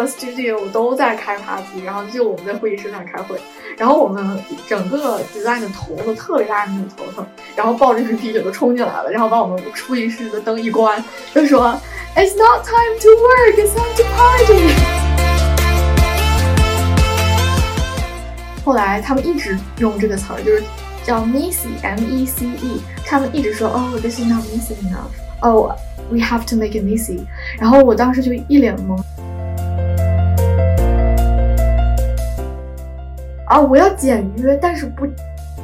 个 studio 都在开 party，然后就我们在会议室那开会，然后我们整个 design 的头都特别大的那种头头，然后抱着一瓶啤酒就冲进来了，然后把我们会议室的灯一关，就说 It's not time to work, it's time to party。后来他们一直用这个词儿，就是叫 missy M-E-C-E，他们一直说哦，this is not missy enough. Oh,，we have to make it missy"，。然后我当时就一脸懵。啊，我要简约，但是不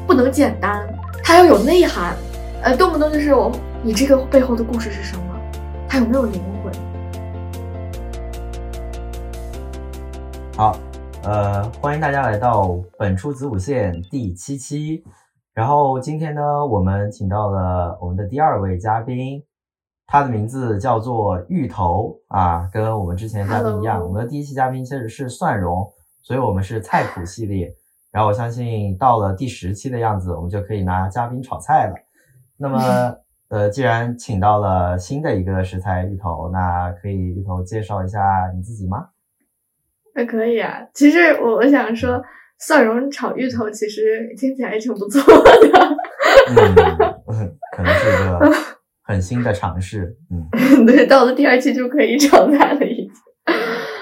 不能简单，它要有内涵。呃，动不动就是我，你这个背后的故事是什么？它有没有灵魂？好，呃，欢迎大家来到本初子午线第七期。然后今天呢，我们请到了我们的第二位嘉宾，他的名字叫做芋头啊，跟我们之前的嘉宾一样。我们的第一期嘉宾其实是蒜蓉。所以我们是菜谱系列，然后我相信到了第十期的样子，我们就可以拿嘉宾炒菜了。那么，呃，既然请到了新的一个食材芋头，那可以芋头介绍一下你自己吗？那可以啊。其实我我想说，蒜蓉炒芋头其实听起来也挺不错的。嗯，可能是一个很新的尝试。嗯，对，到了第二期就可以炒菜了，已经。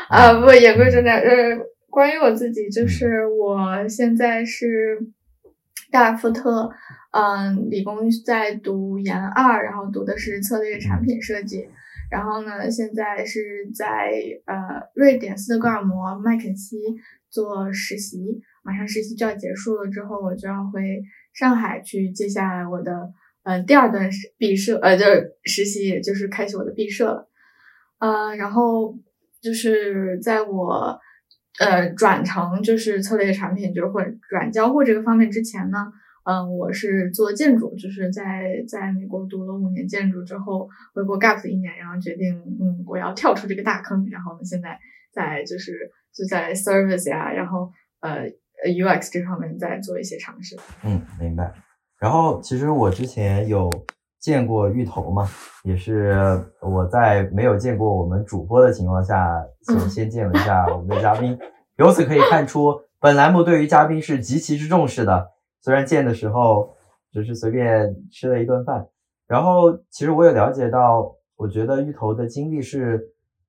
啊，不，言归正传，呃。关于我自己，就是我现在是大尔夫特，嗯，理工在读研二，然后读的是策略产品设计，然后呢，现在是在呃瑞典斯德哥尔摩麦肯锡做实习，马上实习就要结束了，之后我就要回上海去接下来我的嗯第二段毕设，呃，就是实习，也就是开启我的毕设了，呃，然后就是在我。呃，转成就是策略产品，就是或者软交互这个方面之前呢，嗯，我是做建筑，就是在在美国读了五年建筑之后，回国 gap 一年，然后决定，嗯，我要跳出这个大坑，然后呢，现在在就是就在 service 呀，然后呃 UX 这方面在做一些尝试。嗯，明白。然后其实我之前有见过芋头嘛，也是我在没有见过我们主播的情况下，先先见了一下我们的嘉宾。由此可以看出，本栏目对于嘉宾是极其之重视的。虽然见的时候只是随便吃了一顿饭，然后其实我也了解到，我觉得芋头的经历是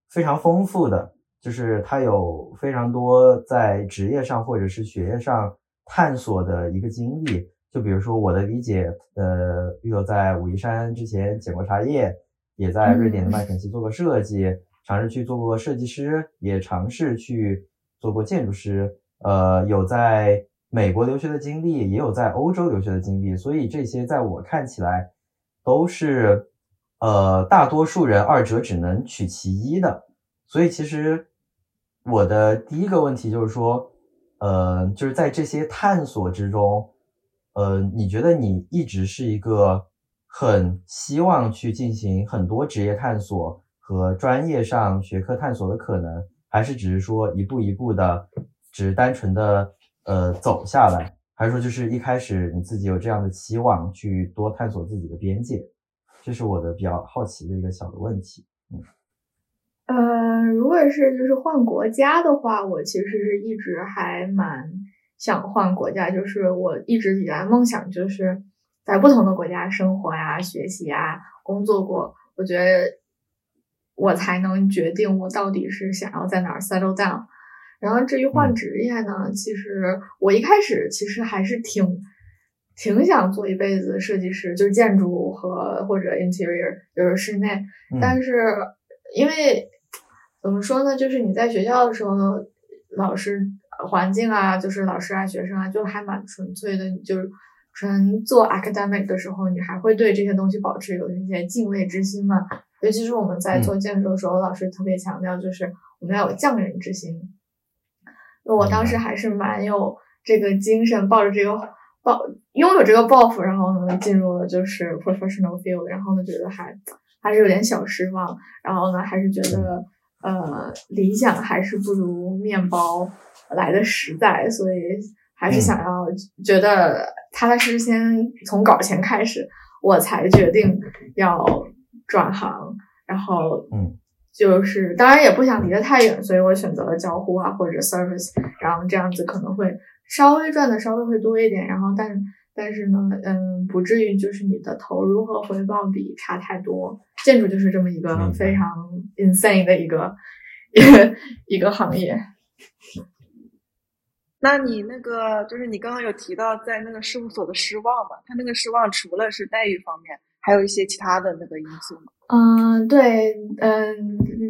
非常丰富的，就是他有非常多在职业上或者是学业上探索的一个经历。就比如说我的理解，呃，玉友在武夷山之前捡过茶叶，也在瑞典的麦肯锡做过设计，尝试去做过设计师，也尝试去。做过建筑师，呃，有在美国留学的经历，也有在欧洲留学的经历，所以这些在我看起来都是，呃，大多数人二者只能取其一的。所以其实我的第一个问题就是说，呃，就是在这些探索之中，呃，你觉得你一直是一个很希望去进行很多职业探索和专业上学科探索的可能？还是只是说一步一步的，只是单纯的呃走下来，还是说就是一开始你自己有这样的期望去多探索自己的边界？这是我的比较好奇的一个小的问题。嗯，呃，如果是就是换国家的话，我其实是一直还蛮想换国家，就是我一直以来梦想就是在不同的国家生活呀、学习呀、工作过。我觉得。我才能决定我到底是想要在哪儿 settle down。然后至于换职业呢，其实我一开始其实还是挺挺想做一辈子设计师，就是建筑和或者 interior，就是室内。但是因为怎么说呢，就是你在学校的时候，老师环境啊，就是老师啊，学生啊，就还蛮纯粹的。你就是纯做 academic 的时候，你还会对这些东西保持有一些敬畏之心嘛。尤其是我们在做建筑的时候，老师特别强调，就是我们要有匠人之心。我当时还是蛮有这个精神，抱着这个抱拥有这个抱负，然后呢进入了就是 professional field，然后呢觉得还还是有点小失望，然后呢还是觉得呃理想还是不如面包来的实在，所以还是想要觉得踏踏实实先从搞钱开始，我才决定要。转行，然后嗯，就是当然也不想离得太远，所以我选择了交互啊或者 service，然后这样子可能会稍微赚的稍微会多一点，然后但但是呢，嗯，不至于就是你的投入和回报比差太多。建筑就是这么一个非常 insane 的一个一个 一个行业。那你那个就是你刚刚有提到在那个事务所的失望嘛？他那个失望除了是待遇方面，还有一些其他的那个因素？嗯，对，嗯，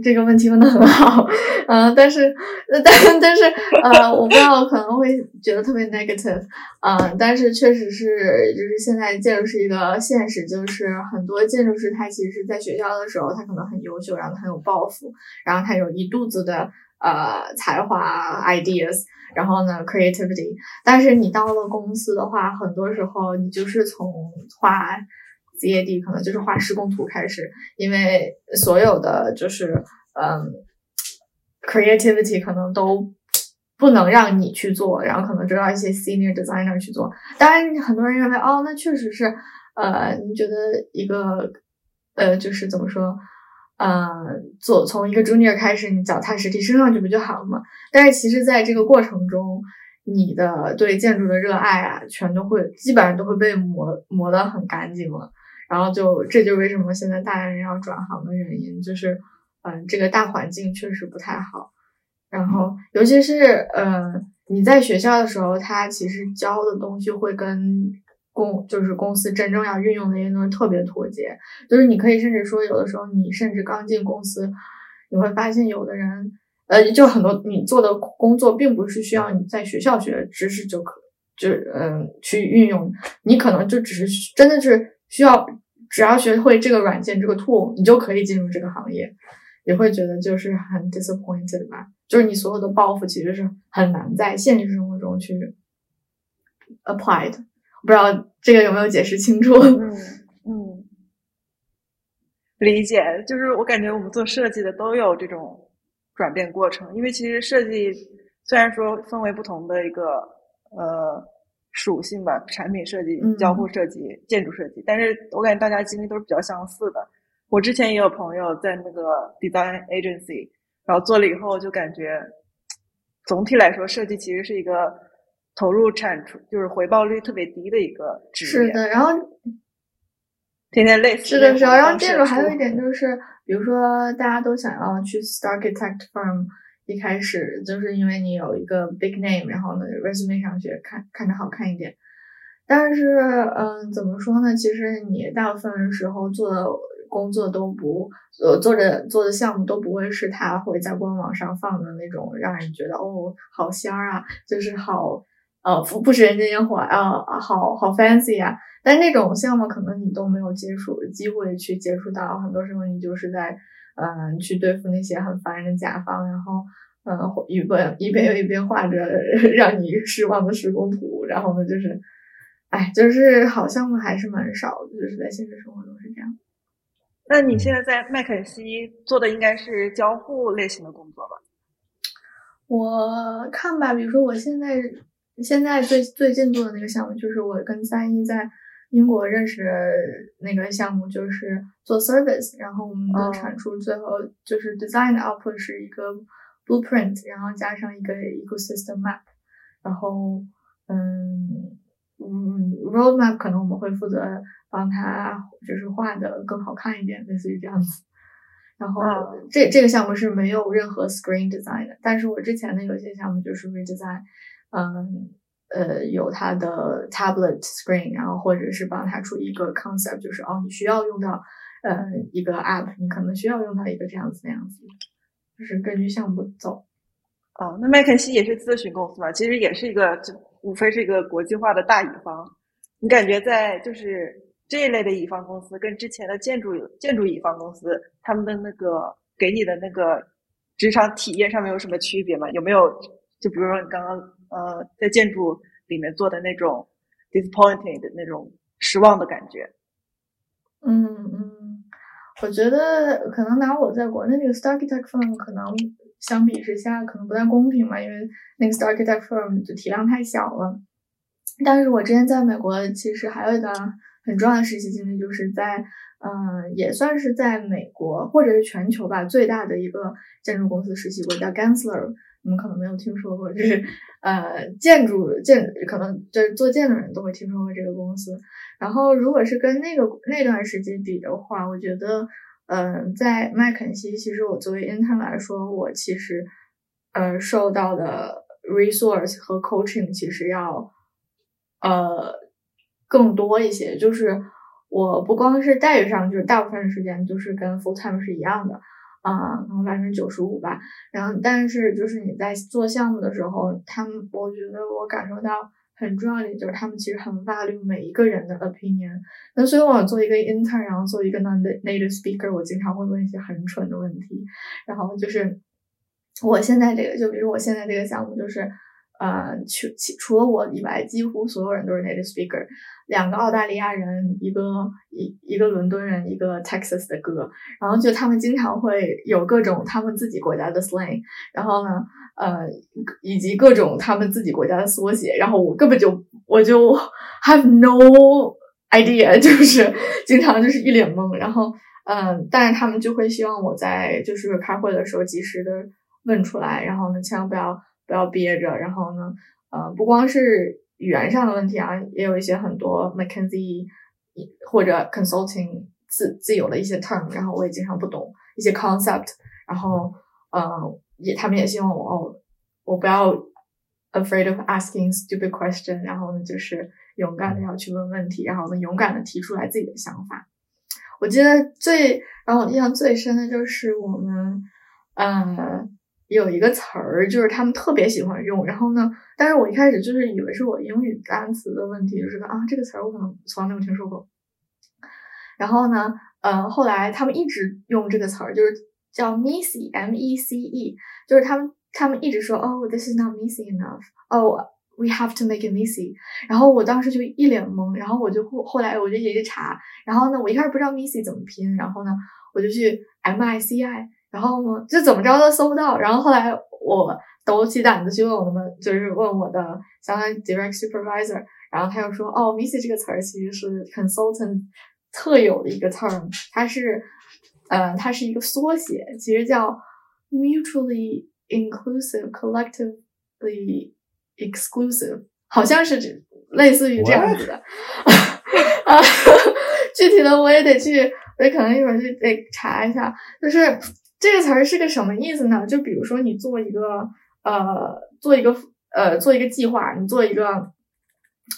这个问题问的很好，嗯，但是，但但是，呃，我不知道可能会觉得特别 negative，嗯，但是确实是，就是现在建筑是一个现实，就是很多建筑师他其实在学校的时候他可能很优秀，然后很有抱负，然后他有一肚子的呃才华 ideas，然后呢 creativity，但是你到了公司的话，很多时候你就是从 ZAD 可能就是画施工图开始，因为所有的就是嗯，creativity 可能都不能让你去做，然后可能就要一些 senior designer 去做。当然，很多人认为哦，那确实是呃，你觉得一个呃，就是怎么说呃，做从一个 junior 开始，你脚踏实地升上去不就好了吗？但是其实在这个过程中，你的对建筑的热爱啊，全都会基本上都会被磨磨得很干净了。然后就这就为什么现在大人要转行的原因，就是嗯，这个大环境确实不太好。然后尤其是嗯，你在学校的时候，他其实教的东西会跟公就是公司真正要运用的一些东西特别脱节。就是你可以甚至说，有的时候你甚至刚进公司，你会发现有的人呃，就很多你做的工作并不是需要你在学校学的知识就可就嗯去运用，你可能就只是真的是。需要只要学会这个软件这个 tool，你就可以进入这个行业，也会觉得就是很 disappointed 吧？就是你所有的抱负其实是很难在现实生活中去 apply 的。不知道这个有没有解释清楚？嗯嗯，理解。就是我感觉我们做设计的都有这种转变过程，因为其实设计虽然说分为不同的一个呃。属性吧，产品设计、交互设计、建筑设计，但是我感觉大家经历都是比较相似的。我之前也有朋友在那个 design agency，然后做了以后就感觉，总体来说设计其实是一个投入产出就是回报率特别低的一个职业。是的，然后天天累死。是的，是的。然后建筑还有一点就是，比如说大家都想要去 architect firm。一开始就是因为你有一个 big name，然后呢，resume 上去看看着好看一点。但是，嗯，怎么说呢？其实你大部分时候做的工作都不，呃，做着做的项目都不会是他会在官网上放的那种，让人觉得哦，好仙儿啊，就是好，呃，不不食人间烟火啊，好好 fancy 啊。但那种项目可能你都没有接触机会去接触到，很多时候你就是在。嗯，去对付那些很烦人的甲方，然后，嗯，一边一边又一边画着 让你失望的施工图，然后呢，就是，哎，就是好项目还是蛮少的，就是在现实生活中是这样。那你现在在麦肯锡做的应该是交互类型的工作吧？我看吧，比如说我现在现在最最近做的那个项目，就是我跟三一在。英国认识那个项目就是做 service，然后我们的产出最后就是 design output 是一个 blueprint，然后加上一个 ecosystem map，然后嗯嗯 roadmap 可能我们会负责帮他就是画的更好看一点，类似于这样子。然后这这个项目是没有任何 screen design 的，但是我之前的有些项目就是 redesign，嗯。呃，有它的 tablet screen，然后或者是帮他出一个 concept，就是哦，你需要用到呃一个 app，你可能需要用到一个这样子那样子，就是根据项目走。哦，那麦肯锡也是咨询公司嘛？其实也是一个，就无非是一个国际化的大乙方。你感觉在就是这一类的乙方公司，跟之前的建筑建筑乙方公司，他们的那个给你的那个职场体验上面有什么区别吗？有没有？就比如说你刚刚。呃，在建筑里面做的那种 disappointed 的那种失望的感觉。嗯嗯，我觉得可能拿我在国内那个 star architect firm 可能相比之下可能不太公平嘛，因为那个 star architect firm 就体量太小了。但是我之前在美国其实还有一个很重要的实习经历，就是在嗯，也算是在美国或者是全球吧最大的一个建筑公司实习过，叫 Gensler，你们可能没有听说过，就是呃建筑建可能就是做建筑的人都会听说过这个公司。然后如果是跟那个那段时间比的话，我觉得，嗯，在麦肯锡，其实我作为 intern 来说，我其实呃受到的 resource 和 coaching 其实要呃更多一些，就是。我不光是待遇上，就是大部分时间就是跟 full time 是一样的，啊，然后百分之九十五吧。然后，但是就是你在做项目的时候，他们我觉得我感受到很重要的就是他们其实很 value 每一个人的 opinion。那所以我做一个 intern，然后做一个 non-native speaker，我经常会问一些很蠢的问题。然后就是我现在这个，就比如我现在这个项目就是。呃，除除了我以外，几乎所有人都是 native speaker。两个澳大利亚人，一个一一个伦敦人，一个 Texas 的哥。然后就他们经常会有各种他们自己国家的 slang，然后呢，呃，以及各种他们自己国家的缩写。然后我根本就我就 have no idea，就是经常就是一脸懵。然后，嗯，但是他们就会希望我在就是开会的时候及时的问出来，然后呢，千万不要。不要憋着，然后呢，呃，不光是语言上的问题啊，也有一些很多 McKinsey 或者 consulting 自自有的一些 term，然后我也经常不懂一些 concept，然后，呃，也他们也希望我哦，我不要 afraid of asking stupid question，然后呢，就是勇敢的要去问问题，然后呢，勇敢的提出来自己的想法。我记得最让我印象最深的就是我们，嗯。有一个词儿，就是他们特别喜欢用，然后呢，但是我一开始就是以为是我英语单词的问题，就是啊，这个词儿我可能从来没有听说过。然后呢，呃，后来他们一直用这个词儿，就是叫 Missy M-E-C-E，就是他们他们一直说，哦，this is not Missy enough，哦，we have to make it Missy。然后我当时就一脸懵，然后我就后后来我就一直查，然后呢，我一开始不知道 Missy 怎么拼，然后呢，我就去 m i c i。然后就怎么着都搜不到，然后后来我抖起胆子去问我们，就是问我的相当于 direct supervisor，然后他又说，哦 miss 这个词儿其实是 consultant 特有的一个 term，它是，呃，它是一个缩写，其实叫 mutually inclusive collectively exclusive，好像是类似于这样子的，啊，具体的我也得去，我可能一会儿去得查一下，就是。这个词儿是个什么意思呢？就比如说你做一个呃，做一个呃，做一个计划，你做一个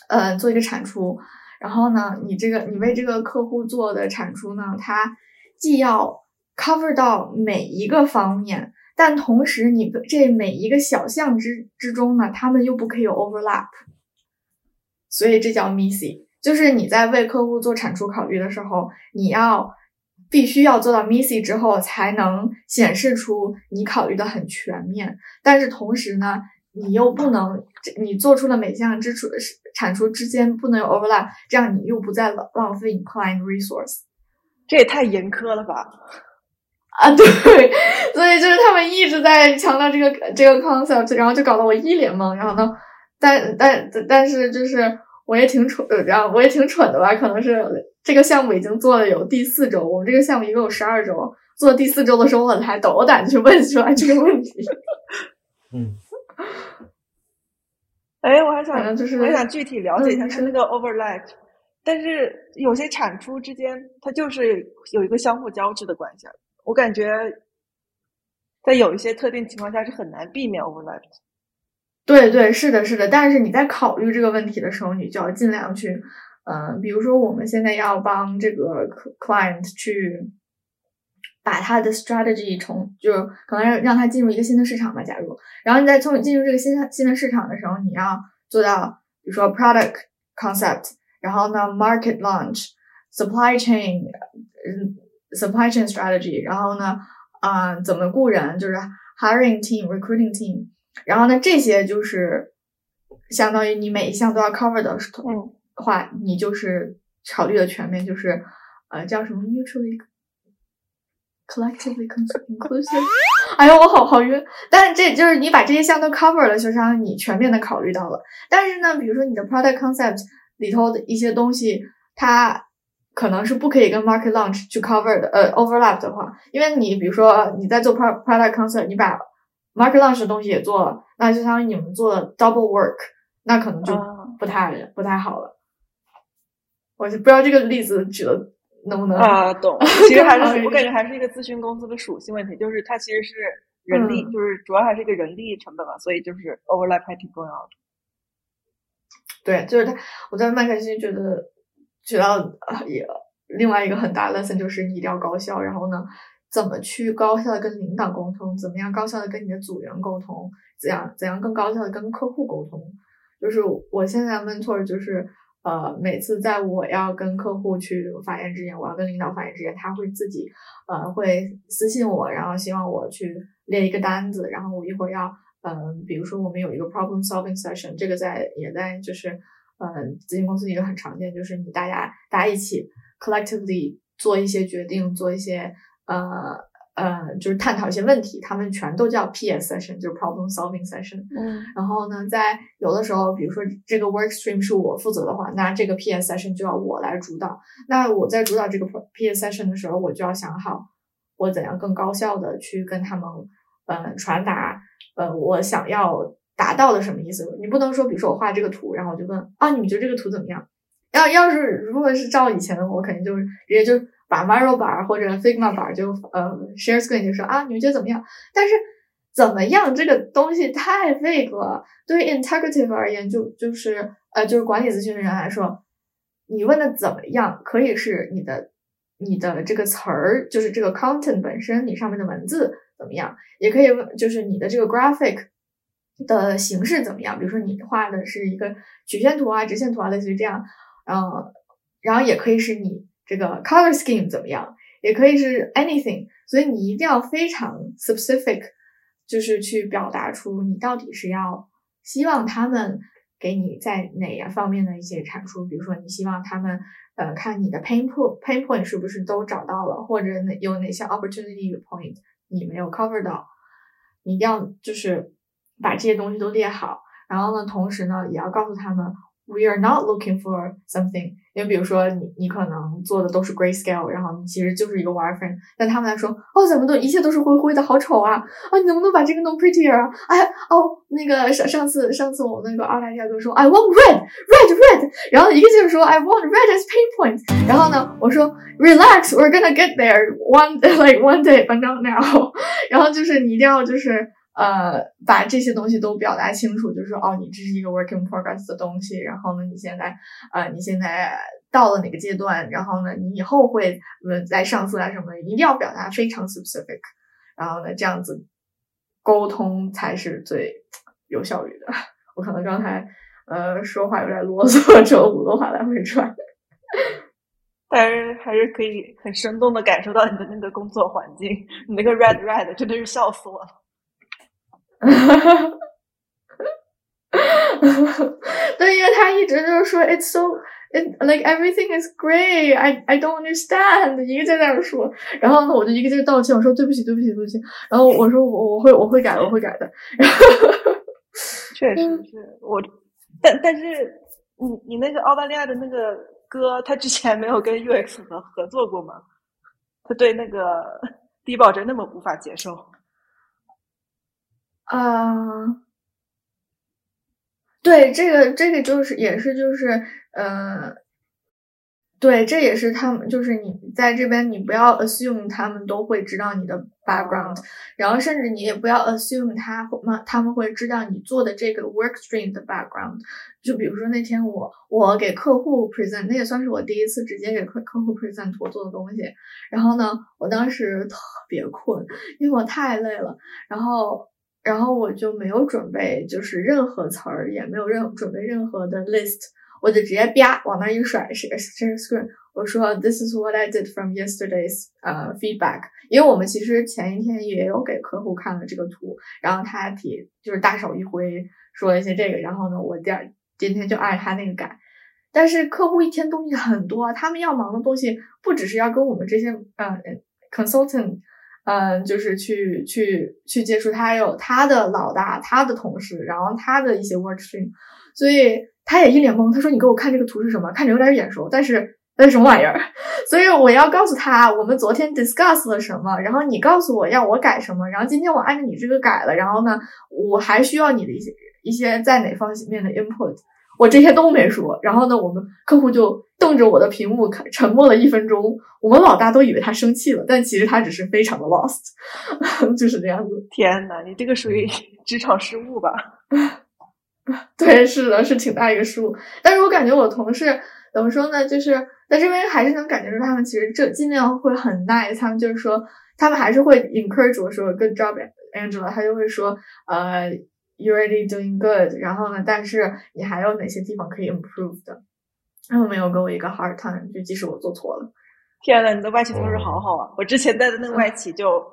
呃，做一个产出，然后呢，你这个你为这个客户做的产出呢，它既要 cover 到每一个方面，但同时你这每一个小项之之中呢，他们又不可以有 overlap，所以这叫 missy，就是你在为客户做产出考虑的时候，你要。必须要做到 missy 之后，才能显示出你考虑的很全面。但是同时呢，你又不能，你做出的每项支出产出之间不能有 overlap，这样你又不再浪浪费 client resource。这也太严苛了吧？啊，对，所以就是他们一直在强调这个这个 concept，然后就搞得我一脸懵。然后呢，但但但是就是我也挺蠢，然后我也挺蠢的吧？可能是。这个项目已经做了有第四周，我们这个项目一共有十二周。做第四周的时候，我才斗胆去问出来这个问题。嗯。哎，我还想就是，我想具体了解一下是那个 overlap，但是有些产出之间，它就是有一个相互交织的关系。我感觉在有一些特定情况下是很难避免 overlap。对对，是的，是的。但是你在考虑这个问题的时候，你就要尽量去。嗯，比如说我们现在要帮这个 client 去把他的 strategy 从，就可能让让他进入一个新的市场吧。假如，然后你在从进入这个新新的市场的时候，你要做到，比如说 product concept，然后呢 market launch，supply chain，嗯，supply chain strategy，然后呢，啊，怎么雇人，就是 hiring team，recruiting team，然后呢，这些就是相当于你每一项都要 cover 的，嗯。话，你就是考虑的全面，就是呃，叫什么 mutually collectively inclusive。哎呦，我好好晕。但是这就是你把这些项都 cover 了，就相当于你全面的考虑到了。但是呢，比如说你的 product concept 里头的一些东西，它可能是不可以跟 market launch 去 cover 的，呃，overlap 的话，因为你比如说你在做 pro product concept，你把 market launch 的东西也做了，那就相当于你们做了 double work，那可能就不太、不太好了。我就不知道这个例子举的能不能啊，懂。其实还是我感觉还是一个咨询公司的属性问题，就是它其实是人力，就是主要还是一个人力成本嘛，所以就是 overlap 还挺重要的。对，就是他，我在麦肯锡觉得学到也另外一个很大 lesson 就是你一定要高效，然后呢，怎么去高效的跟领导沟通，怎么样高效的跟你的组员沟通，怎样怎样更高效的跟客户沟通，就是我现在 mentor 就是。呃，每次在我要跟客户去发言之前，我要跟领导发言之前，他会自己呃会私信我，然后希望我去列一个单子，然后我一会儿要嗯，比如说我们有一个 problem solving session，这个在也在就是嗯咨询公司一个很常见，就是你大家大家一起 collectively 做一些决定，做一些呃。呃，就是探讨一些问题，他们全都叫 PS session，就是 problem solving session。嗯，然后呢，在有的时候，比如说这个 work stream 是我负责的话，那这个 PS session 就要我来主导。那我在主导这个 PS session 的时候，我就要想好我怎样更高效的去跟他们，呃，传达，呃，我想要达到的什么意思。你不能说，比如说我画这个图，然后我就问啊，你们觉得这个图怎么样？要要是如果是照以前的我，肯定就是直接就。把 Miro 板或者 Figma 板就呃 share screen 就说啊，你们觉得怎么样？但是怎么样这个东西太 vague 了。对于 integrative 而言，就就是呃就是管理咨询的人来说，你问的怎么样，可以是你的你的这个词儿，就是这个 content 本身，你上面的文字怎么样，也可以问就是你的这个 graphic 的形式怎么样。比如说你画的是一个曲线图啊、直线图啊，类似于这样，嗯然后也可以是你。这个 color scheme 怎么样？也可以是 anything，所以你一定要非常 specific，就是去表达出你到底是要希望他们给你在哪一方面的一些产出。比如说，你希望他们呃看你的 pain point pain point 是不是都找到了，或者有哪些 opportunity point 你没有 cover 到，你一定要就是把这些东西都列好。然后呢，同时呢，也要告诉他们。We are not looking for something，因为比如说你你可能做的都是 grayscale，然后你其实就是一个 wireframe，但他们来说，哦，怎么都一切都是灰灰的，好丑啊！啊，你能不能把这个弄 prettier 啊？哎，哦，那个上上次上次我那个澳大利亚哥说，I want red red red，然后一个劲儿说 I want red as pain points 然后呢，我说 relax，we're gonna get there one like one day，but not now，然后就是你一定要就是。呃，把这些东西都表达清楚，就是说，哦，你这是一个 working progress 的东西，然后呢，你现在，呃，你现在到了哪个阶段，然后呢，你以后会，呃，在上色啊什么的，一定要表达非常 specific，然后呢，这样子沟通才是最有效率的。我可能刚才，呃，说话有点啰嗦，扯五多话来回转，但是还是可以很生动的感受到你的那个工作环境，你那个 red red 真的是笑死我了。哈哈哈，对，因为他一直就是说，it's so it like everything is great. I I don't understand，一个劲在那说。然后呢，我就一个劲道歉，我说对不起，对不起，对不起。然后我说我我会我会改，我会改的。确实是我，但但是你你那个澳大利亚的那个哥，他之前没有跟 UX 合合作过吗？他对那个低保真那么无法接受？啊，对，这个这个就是也是就是，呃，对，这也是他们就是你在这边，你不要 assume 他们都会知道你的 background，然后甚至你也不要 assume 他们他们会知道你做的这个 work stream 的 background。就比如说那天我我给客户 present，那也算是我第一次直接给客客户 present 我做的东西。然后呢，我当时特别困，因为我太累了，然后。然后我就没有准备，就是任何词儿，也没有任准备任何的 list，我就直接啪往那一甩，是个 share screen。我说 This is what I did from yesterday's 呃 feedback。因为我们其实前一天也有给客户看了这个图，然后他提就是大手一挥说了一些这个，然后呢，我第二今天就按他那个改。但是客户一天东西很多，他们要忙的东西不只是要跟我们这些呃 consultant。嗯，就是去去去接触他，有他的老大，他的同事，然后他的一些 work stream，所以他也一脸懵。他说：“你给我看这个图是什么？看着有点眼熟，但是那是什么玩意儿？所以我要告诉他，我们昨天 discuss 了什么，然后你告诉我要我改什么，然后今天我按照你这个改了，然后呢，我还需要你的一些一些在哪方面的 input，我这些都没说，然后呢，我们客户就瞪着我的屏幕看，沉默了一分钟，我们老大都以为他生气了，但其实他只是非常的 lost，就是这样子。天呐，你这个属于职场失误吧？对，是的，是挺大一个失误。但是我感觉我同事怎么说呢？就是在这边还是能感觉出他们其实这尽量会很 nice，他们就是说他们还是会 encourage 我说 good job Angela，他就会说呃 you already doing good，然后呢，但是你还有哪些地方可以 improve 的？他们没有给我一个 hard time，就即使我做错了。天呐，你的外企同事好好啊！我之前带的那个外企就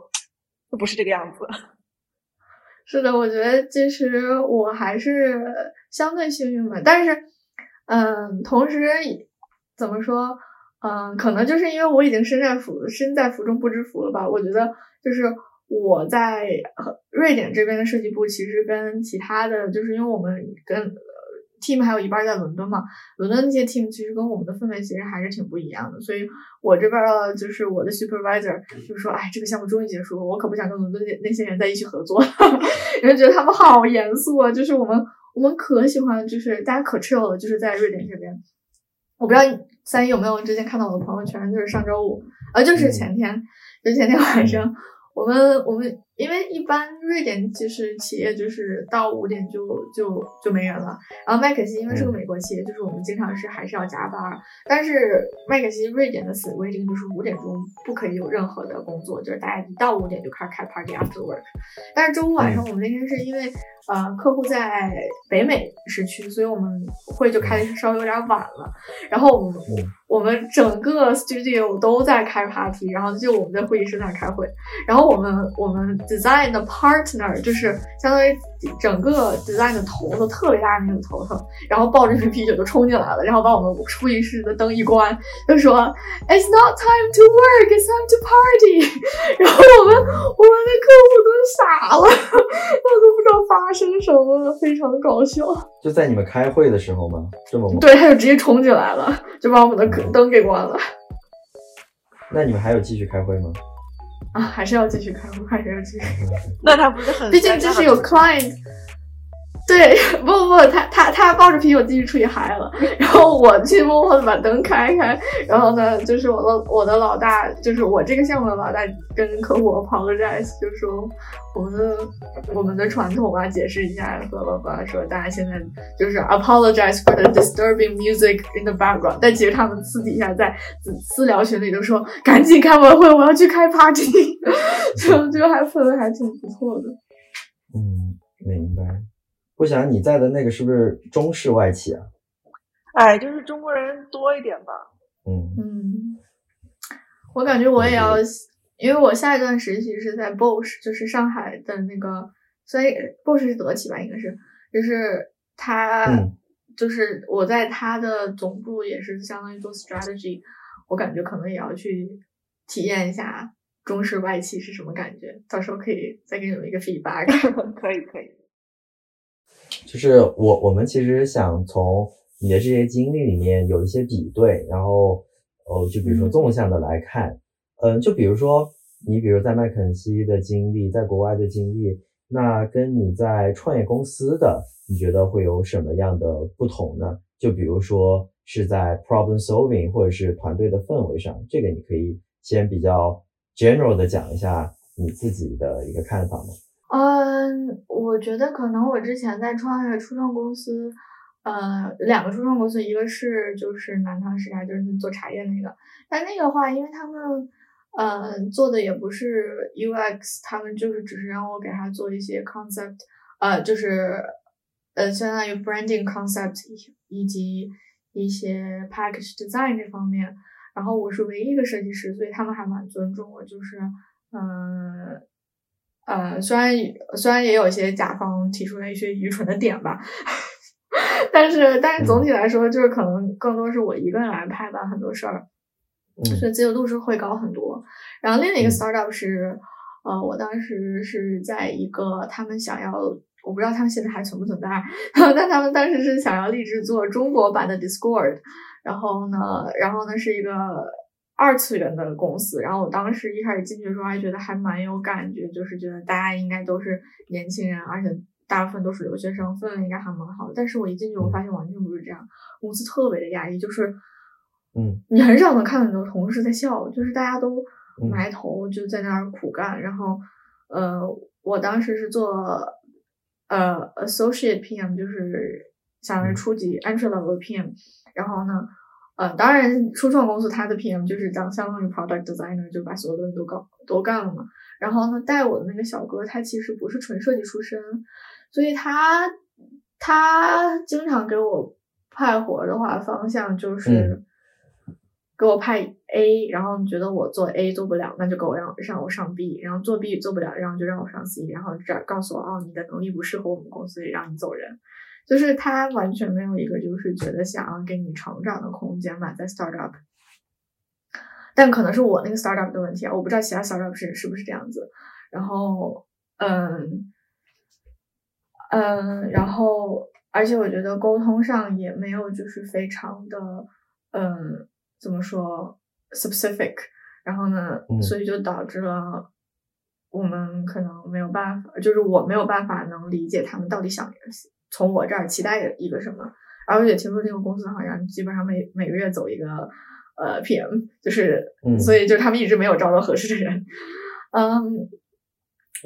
就不是这个样子。是的，我觉得其实我还是相对幸运吧，但是，嗯，同时怎么说，嗯，可能就是因为我已经身在福身在福中不知福了吧。我觉得就是我在瑞典这边的设计部，其实跟其他的就是因为我们跟。team 还有一半在伦敦嘛，伦敦那些 team 其实跟我们的氛围其实还是挺不一样的，所以我这边的就是我的 supervisor 就说，哎，这个项目终于结束了，我可不想跟伦敦那那些人在一起合作，因为觉得他们好严肃啊，就是我们我们可喜欢就是大家可 chill 了，就是在瑞典这边，我不知道三一有没有之前看到我的朋友圈，就是上周五，呃，就是前天，就前天晚上。我们我们因为一般瑞典其实企业就是到五点就就就没人了，然后麦肯锡因为是个美国企业，就是我们经常是还是要加班，但是麦肯锡瑞典的死规定就是五点钟不可以有任何的工作，就是大家一到五点就开始开 party after work，但是周五晚上我们那天是因为。呃，客户在北美时区，所以我们会就开的稍微有点晚了。然后我们我们整个 studio 都在开 party，然后就我们在会议室那开会。然后我们我们 design 的 partner 就是相当于整个 design 的头头特别大的那个头头，然后抱着一瓶啤酒就冲进来了，然后把我们会议室的灯一关，就说 It's not time to work, it's time to party。然后我们我们的客户都傻了，我都不知道发。生什么了非常搞笑？就在你们开会的时候吗？这么？对，他就直接冲进来了，就把我们的灯给关了。那你们还有继续开会吗？啊，还是要继续开我，还是要继续。那他不是很？毕竟这是有 client。对，不不，他他他抱着啤酒继续出去嗨了，然后我去默默的把灯开开，然后呢，就是我的我的老大，就是我这个项目的老大，跟客户 apologize，就说我们的我们的传统啊，解释一下，说爸爸说大家现在就是 apologize for the disturbing music in the background，但其实他们私底下在私聊群里都说赶紧开完会，我要去开 party，就就还氛围还挺不错的。嗯，明白。我想你在的那个是不是中式外企啊？哎，就是中国人多一点吧。嗯嗯，我感觉我也要，因为我下一段实习是在 Bosch，就是上海的那个，所以 Bosch 是德企吧，应该是，就是他，就是我在他的总部也是相当于做 strategy，我感觉可能也要去体验一下中式外企是什么感觉，到时候可以再给你们一个 feedback。可 以可以。就是我，我们其实想从你的这些经历里面有一些比对，然后，哦，就比如说纵向的来看，嗯，就比如说你，比如在麦肯锡的经历，在国外的经历，那跟你在创业公司的，你觉得会有什么样的不同呢？就比如说是在 problem solving 或者是团队的氛围上，这个你可以先比较 general 的讲一下你自己的一个看法吗？嗯，我觉得可能我之前在创业初创公司，呃，两个初创公司，一个是就是南唐时代，就是做茶叶那个，但那个话，因为他们，呃，做的也不是 UX，他们就是只是让我给他做一些 concept，呃，就是，呃，相当于 branding concept 以及一些 package design 这方面，然后我是唯一一个设计师，所以他们还蛮尊重我，就是，嗯。虽然虽然也有一些甲方提出了一些愚蠢的点吧，但是但是总体来说，就是可能更多是我一个人来拍吧很多事儿，所以自由度是会高很多。然后另一个 startup 是，呃，我当时是在一个他们想要，我不知道他们现在还存不存在，但他们当时是想要立志做中国版的 Discord。然后呢，然后呢是一个二次元的公司。然后我当时一开始进去的时候还觉得还蛮有感觉，就是觉得大家应该都是年轻人，而且大部分都是留学生，氛围应该还蛮好。但是我一进去，我发现完全不是这样，公司特别的压抑，就是嗯，你很少能看到你的同事在笑，就是大家都埋头就在那儿苦干。然后，呃，我当时是做呃 associate PM，就是相当于初级 entry level PM。然后呢，呃，当然初创公司它的 PM 就是当相当于 product designer，就把所有东西都搞都干了嘛。然后呢，带我的那个小哥他其实不是纯设计出身，所以他他经常给我派活的话，方向就是给我派 A，然后你觉得我做 A 做不了，那就给我让让我上 B，然后做 B 做不了，然后就让我上 C，然后这告诉我哦，你的能力不适合我们公司，让你走人。就是他完全没有一个就是觉得想要给你成长的空间吧，在 startup，但可能是我那个 startup 的问题啊，我不知道其他 startup 是是不是这样子。然后，嗯，嗯，然后，而且我觉得沟通上也没有就是非常的，嗯，怎么说 specific。然后呢，所以就导致了我们可能没有办法，就是我没有办法能理解他们到底想从我这儿期待一个什么，而且听说这个公司好像基本上每每个月走一个呃 PM，就是，所以就他们一直没有招到合适的人。嗯，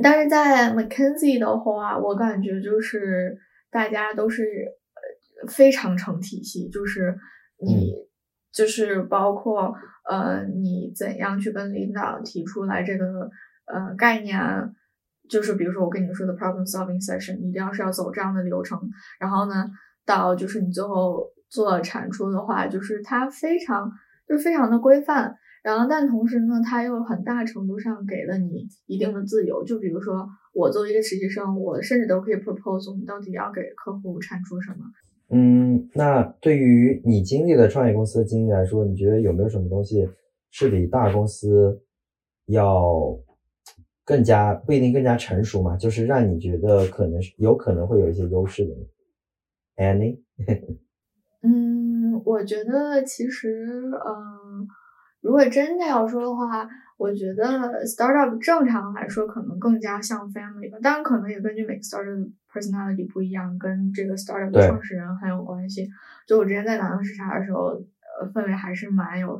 但是在 McKinsey 的话，我感觉就是大家都是非常成体系，就是你就是包括呃你怎样去跟领导提出来这个呃概念。就是比如说我跟你们说的 problem solving session，你一定要是要走这样的流程。然后呢，到就是你最后做产出的话，就是它非常就是非常的规范。然后但同时呢，它又很大程度上给了你一定的自由。就比如说我作为一个实习生，我甚至都可以 propose 我们到底要给客户产出什么。嗯，那对于你经历的创业公司的经历来说，你觉得有没有什么东西是比大公司要？更加不一定更加成熟嘛，就是让你觉得可能是有可能会有一些优势的。Annie，嗯，我觉得其实，嗯，如果真的要说的话，我觉得 startup 正常来说可能更加像 family 吧。当然，可能也根据每个 startup personality 不一样，跟这个 startup 的创始人很有关系。就我之前在南方视察的时候，呃，氛围还是蛮有，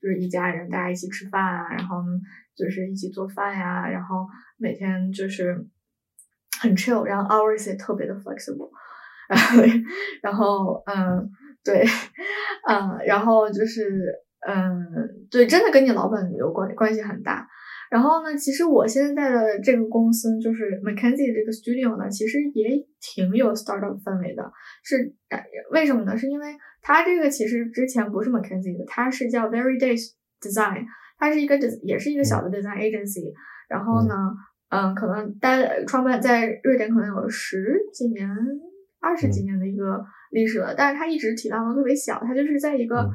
就是一家人大家一起吃饭啊，然后。就是一起做饭呀，然后每天就是很 chill，然后 hours 也特别的 flexible，然后嗯，对，嗯，然后就是嗯，对，真的跟你老板有关关系很大。然后呢，其实我现在的这个公司就是 McKenzie 这个 studio 呢，其实也挺有 startup 氛围的。是为什么呢？是因为它这个其实之前不是 McKenzie 的，它是叫 Very Days Design。它是一个也是一个小的 design agency，然后呢，嗯，可能待创办在瑞典可能有十几年、二十几年的一个历史了，但是它一直体量都特别小，它就是在一个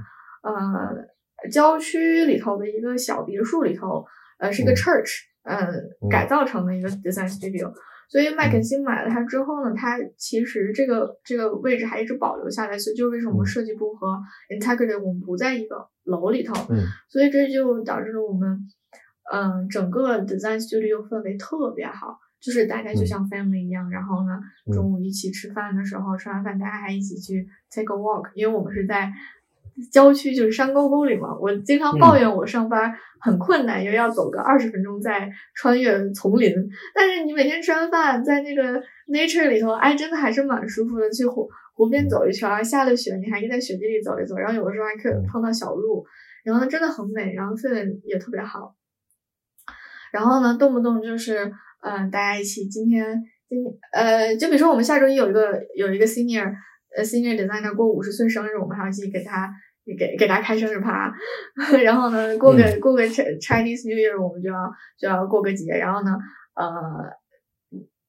呃郊区里头的一个小别墅里头，呃，是一个 church，嗯，改造成的一个 design studio。所以麦肯锡买了它之后呢，它其实这个这个位置还一直保留下来，所以就是为什么设计部和 integrity 我们不在一个楼里头，所以这就导致了我们，嗯，整个 design studio 氛围特别好，就是大家就像 family 一样，然后呢，中午一起吃饭的时候，吃完饭大家还一起去 take a walk，因为我们是在。郊区就是山沟沟里嘛，我经常抱怨我上班很困难，因为要走个二十分钟再穿越丛林。但是你每天吃完饭在那个 nature 里头，哎，真的还是蛮舒服的。去湖湖边走一圈，下了雪你还可以在雪地里走一走，然后有的时候还可以碰到小鹿，然后呢真的很美，然后氛围也特别好。然后呢，动不动就是嗯，大家一起今天今呃，就比如说我们下周一有一个有一个 senior。呃，senior designer 过五十岁生日，我们还要去给他给给他开生日趴。然后呢，过个过个 Chinese New Year，我们就要就要过个节。然后呢，呃，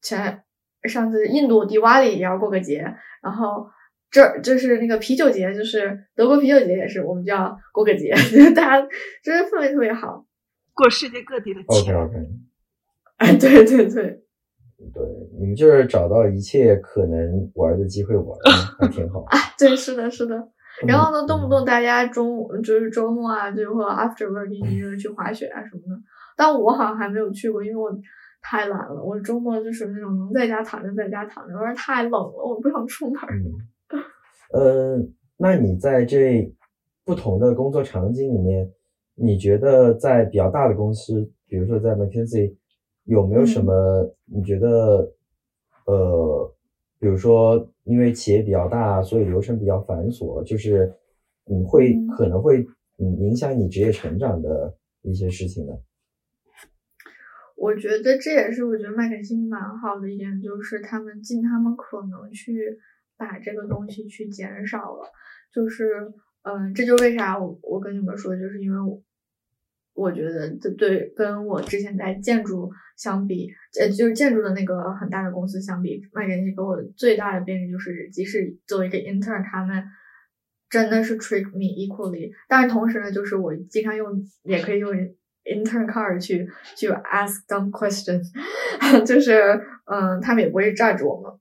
前上次印度迪瓦里也要过个节。然后这儿就是那个啤酒节，就是德国啤酒节也是，我们就要过个节。大家真的氛围特别好，过世界各地的节。OK OK。哎，对对对。对，你们就是找到一切可能玩的机会玩，还挺好。哎，对，是的，是的。然后呢，动不动大家中午就是周末啊，就或 after working 就是去滑雪啊什么的。但我好像还没有去过，因为我太懒了。我周末就是那种能在家躺着在家躺着，有点太冷了，我不想出门。呃，那你在这不同的工作场景里面，你觉得在比较大的公司，比如说在 McKinsey，有没有什么你觉得呃，比如说因为企业比较大，所以流程比较繁琐，就是你会可能会嗯影响你职业成长的一些事情呢？我觉得这也是我觉得麦肯锡蛮好的一点，就是他们尽他们可能去把这个东西去减少了。就是，嗯，这就为啥我我跟你们说，就是因为我觉得这对跟我之前在建筑相比，呃，就是建筑的那个很大的公司相比，麦肯锡给我最大的便利就是，即使作为一个 intern，他们真的是 treat me equally。但是同时呢，就是我经常用，也可以用。intern card 去去 ask them questions，就是嗯，他们也不会抓住我们。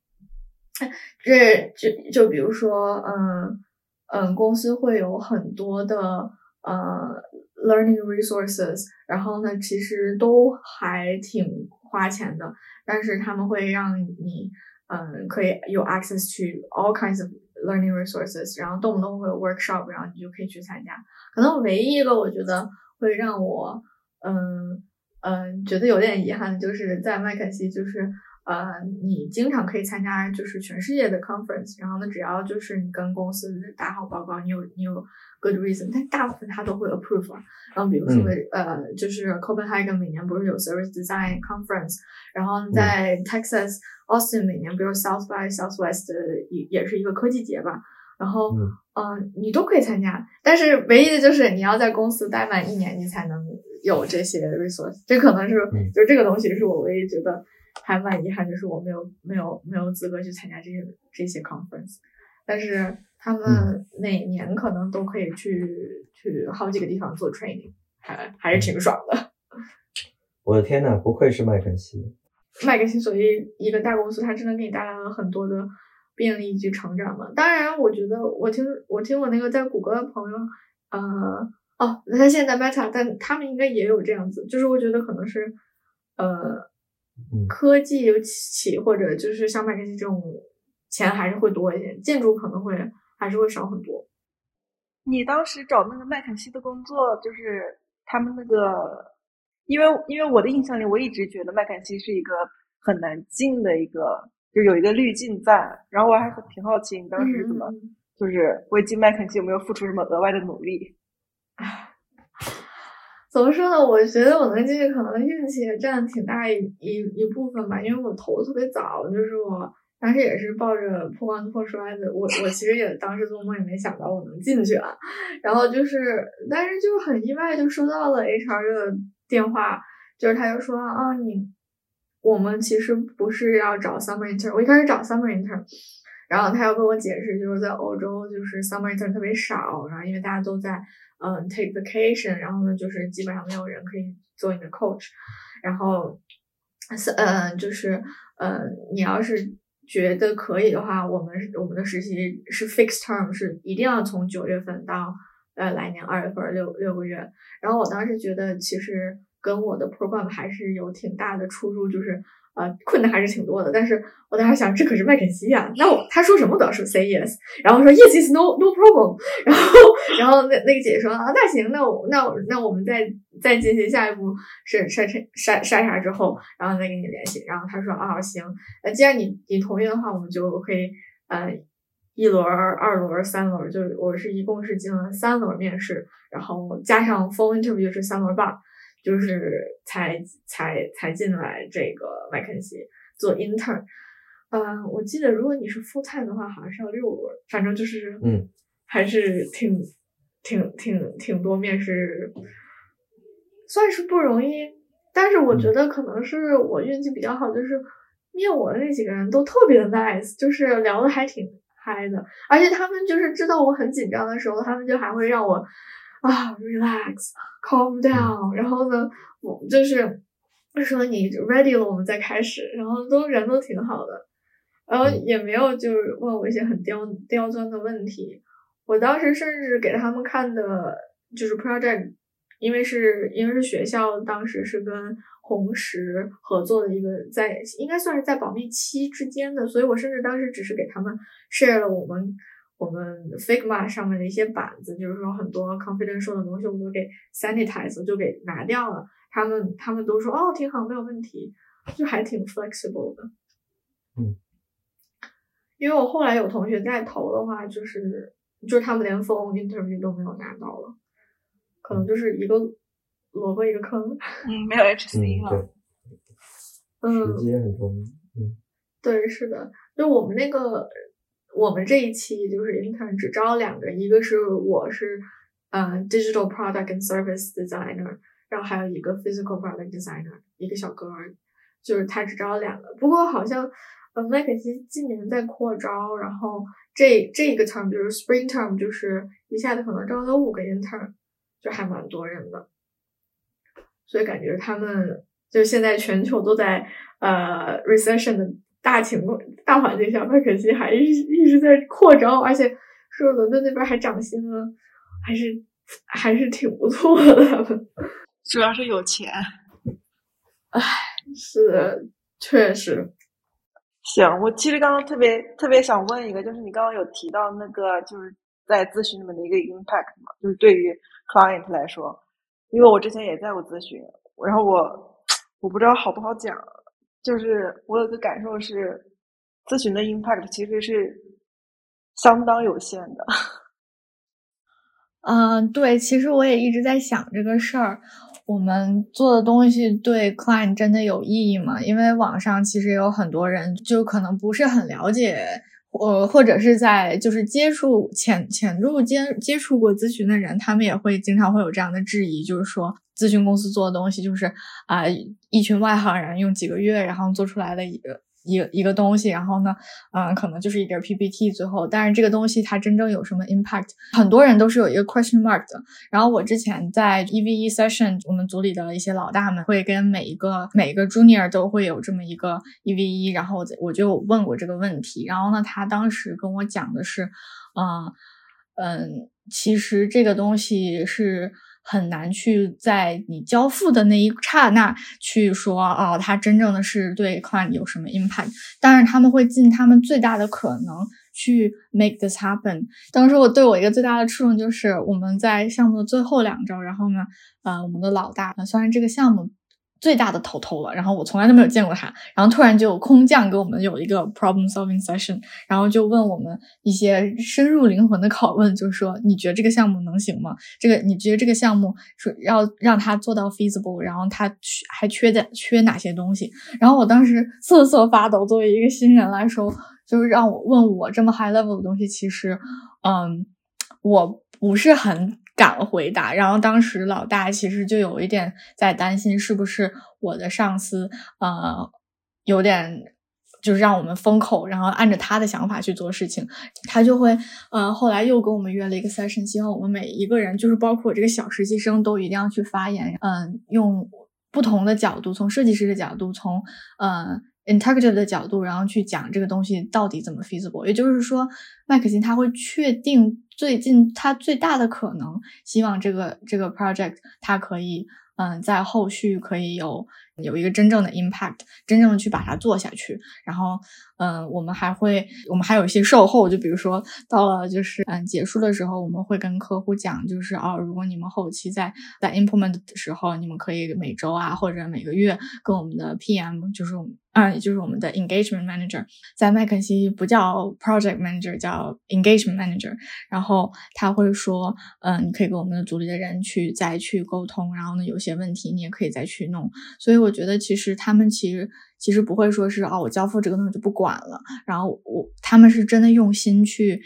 这就就比如说，嗯嗯，公司会有很多的呃 learning resources，然后呢，其实都还挺花钱的，但是他们会让你嗯可以有 access to all kinds of learning resources，然后动不动会有 workshop，然后你就可以去参加。可能唯一一个我觉得会让我嗯嗯，觉得有点遗憾的，就是在麦肯锡，就是呃，你经常可以参加就是全世界的 conference，然后呢，只要就是你跟公司打好报告，你有你有 good reason，但大部分他都会 approve。啊然后比如说呃，就是 Copenhagen 每年不是有 service design conference，然后在 Texas Austin 每年比如 South by Southwest 也也是一个科技节吧。然后，嗯，你都可以参加，但是唯一的就是你要在公司待满一年，你才能有这些 resource。这可能是，就这个东西是我唯一觉得还蛮遗憾，就是我没有没有没有资格去参加这些这些 conference。但是他们每年可能都可以去去好几个地方做 training，还还是挺爽的。我的天呐，不愧是麦肯锡！麦肯锡作为一个大公司，它真的给你带来了很多的。便利以及成长嘛，当然，我觉得我听我听我那个在谷歌的朋友，呃，哦，他现在 Meta，但他们应该也有这样子，就是我觉得可能是，呃，科技有起或者就是像麦肯锡这种钱还是会多一点，建筑可能会还是会少很多。你当时找那个麦肯锡的工作，就是他们那个，因为因为我的印象里，我一直觉得麦肯锡是一个很难进的一个。就有一个滤镜在，然后我还挺好奇你当时怎么，就是为进麦肯锡有没有付出什么额外的努力？怎么说呢？我觉得我能进去，可能运气也占挺大一一一部分吧。因为我投的特别早，就是我当时也是抱着破罐子破摔的。我我其实也当时做梦也没想到我能进去啊。然后就是，但是就很意外，就收到了 HR 的电话，就是他就说啊你。我们其实不是要找 summer intern，我一开始找 summer intern，然后他要跟我解释，就是在欧洲就是 summer intern 特别少，然后因为大家都在嗯 take vacation，然后呢就是基本上没有人可以做你的 coach，然后是嗯就是嗯你要是觉得可以的话，我们我们的实习是 fixed term，是一定要从九月份到呃来年二月份六六个月，然后我当时觉得其实。跟我的 program 还是有挺大的出入，就是呃困难还是挺多的。但是我当时想，这可是麦肯锡啊，那我他说什么都要说 say yes，然后说 yes is no no problem，然后然后那那个姐姐说啊那行，那我那我那我们再再进行下一步是筛筛筛筛查之后，然后再跟你联系。然后他说啊行，那既然你你同意的话，我们就可以呃一轮、二轮、三轮，就我是一共是进了三轮面试，然后加上 full interview 是三轮半。就是才才才进来这个麦肯锡做 intern，嗯，我记得如果你是 full time 的话，好像是要六轮，反正就是嗯，还是挺挺挺挺多面试，算是不容易。但是我觉得可能是我运气比较好，就是面我的那几个人都特别的 nice，就是聊的还挺嗨的，而且他们就是知道我很紧张的时候，他们就还会让我。啊，relax，calm down，然后呢，我就是说你 ready 了，我们再开始，然后都人都挺好的，然后也没有就是问我一些很刁刁钻的问题，我当时甚至给他们看的就是 project，因为是因为是学校当时是跟红石合作的一个，在应该算是在保密期之间的，所以我甚至当时只是给他们 share 了我们我们 Figma 上面的一些板子，就是说很多 confidential 的东西我都给 sanitize 就给拿掉了，他们他们都说哦挺好没有问题，就还挺 flexible 的。嗯，因为我后来有同学在投的话，就是就是他们连 phone interview 都没有拿到了，可能就是一个萝卜一个坑。嗯，没有 HC 嗯，了。对，嗯，时间很重要。嗯对，是的，就我们那个我们这一期就是 intern 只招两个，一个是我是呃 digital product and service designer，然后还有一个 physical product designer，一个小哥儿，就是他只招两个。不过好像呃麦肯锡今年在扩招，然后这这一个 term 就是 spring term，就是一下子可能招了五个 intern，就还蛮多人的。所以感觉他们就现在全球都在呃 recession 的大情况大环境下，麦肯锡还一一直在扩招，而且说伦敦那边还涨薪了，还是还是挺不错的。主要是有钱。是的，确实，行，我其实刚刚特别特别想问一个，就是你刚刚有提到那个就是在咨询里面的一个 impact 嘛，就是对于 client 来说，因为我之前也在过咨询，然后我 我不知道好不好讲，就是我有个感受是，咨询的 impact 其实是相当有限的。嗯，对，其实我也一直在想这个事儿。我们做的东西对 client 真的有意义吗？因为网上其实有很多人就可能不是很了解，呃，或者是在就是接触潜潜入接接触过咨询的人，他们也会经常会有这样的质疑，就是说咨询公司做的东西就是啊、一群外行人用几个月然后做出来的一个。一一个东西，然后呢，嗯，可能就是一点 PPT，最后，但是这个东西它真正有什么 impact，很多人都是有一个 question mark 的。然后我之前在 EVE session，我们组里的一些老大们会跟每一个每一个 junior 都会有这么一个 EVE，然后我就问过这个问题，然后呢，他当时跟我讲的是，嗯嗯，其实这个东西是。很难去在你交付的那一刹那去说哦，他真正的是对 client 有什么 impact，但是他们会尽他们最大的可能去 make this happen。当时我对我一个最大的触动就是我们在项目的最后两周，然后呢，呃，我们的老大虽然这个项目。最大的头头了，然后我从来都没有见过他，然后突然就空降给我们有一个 problem solving session，然后就问我们一些深入灵魂的拷问，就是说你觉得这个项目能行吗？这个你觉得这个项目是要让它做到 feasible，然后它还缺点缺哪些东西？然后我当时瑟瑟发抖，作为一个新人来说，就是让我问我这么 high level 的东西，其实，嗯，我不是很。敢回答，然后当时老大其实就有一点在担心，是不是我的上司呃有点就是让我们封口，然后按照他的想法去做事情，他就会呃后来又跟我们约了一个 session，希望我们每一个人，就是包括我这个小实习生，都一定要去发言，嗯，用不同的角度，从设计师的角度，从呃 integrative 的角度，然后去讲这个东西到底怎么 feasible，也就是说，麦克辛他会确定。最近他最大的可能，希望这个这个 project 它可以，嗯，在后续可以有有一个真正的 impact，真正的去把它做下去。然后，嗯，我们还会，我们还有一些售后，就比如说到了就是嗯结束的时候，我们会跟客户讲，就是哦，如果你们后期在在 implement 的时候，你们可以每周啊或者每个月跟我们的 PM，就是我们。啊，也就是我们的 engagement manager，在麦肯锡不叫 project manager，叫 engagement manager。然后他会说，嗯，你可以跟我们的组里的人去再去沟通，然后呢，有些问题你也可以再去弄。所以我觉得，其实他们其实其实不会说是哦，我交付这个东西就不管了。然后我他们是真的用心去。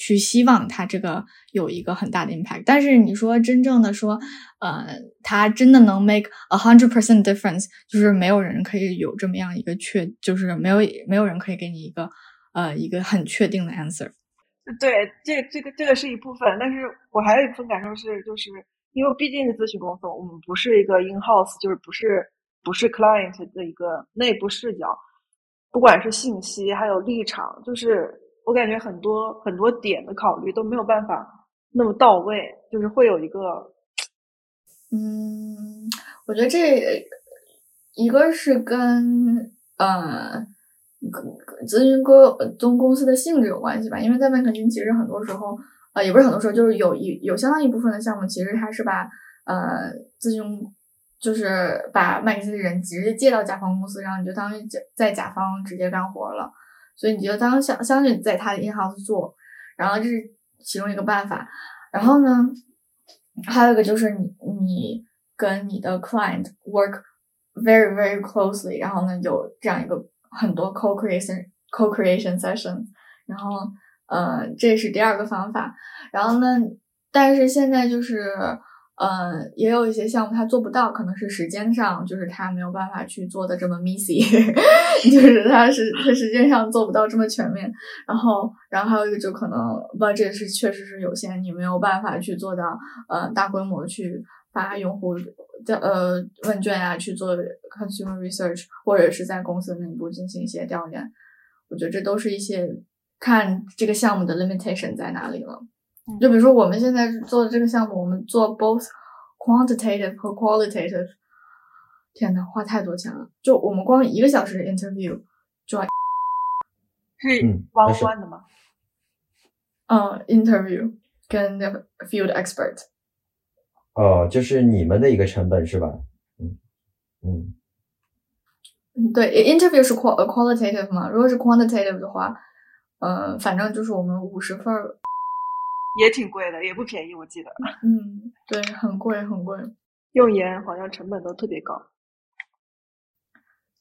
去希望它这个有一个很大的 impact，但是你说真正的说，呃，它真的能 make a hundred percent difference，就是没有人可以有这么样一个确，就是没有没有人可以给你一个呃一个很确定的 answer。对，这这个这个是一部分，但是我还有一部分感受是，就是因为毕竟是咨询公司，我们不是一个 in house，就是不是不是 client 的一个内部视角，不管是信息还有立场，就是。我感觉很多很多点的考虑都没有办法那么到位，就是会有一个，嗯，我觉得这一个是跟呃咨询公公司的性质有关系吧，因为在麦肯金其实很多时候，呃，也不是很多时候，就是有一有相当一部分的项目，其实它是把呃咨询就是把麦肯锡的人直接借到甲方公司，然后你就当于在甲方直接干活了。所以你就当相相信在他的 in house 做，然后这是其中一个办法。然后呢，还有一个就是你你跟你的 client work very very closely，然后呢有这样一个很多 co creation co creation session，然后呃这是第二个方法。然后呢，但是现在就是。嗯，也有一些项目他做不到，可能是时间上，就是他没有办法去做的这么 messy，就是他是他时间上做不到这么全面。然后，然后还有一个就可能 budget 是确实是有限，你没有办法去做到呃大规模去发用户的呃问卷啊，去做 consumer research，或者是在公司内部进行一些调研。我觉得这都是一些看这个项目的 limitation 在哪里了。就比如说我们现在做的这个项目，我们做 both quantitative 和 qualitative，天呐，花太多钱了！就我们光一个小时的 interview 就要是 one one 的吗？嗯，interview 跟 field expert。哦，就是你们的一个成本是吧？嗯嗯嗯，对，interview 是 qual qualitative 嘛？如果是 quantitative 的话，嗯，反正就是我们五十份儿。也挺贵的，也不便宜，我记得。嗯，对，很贵，很贵。用盐好像成本都特别高。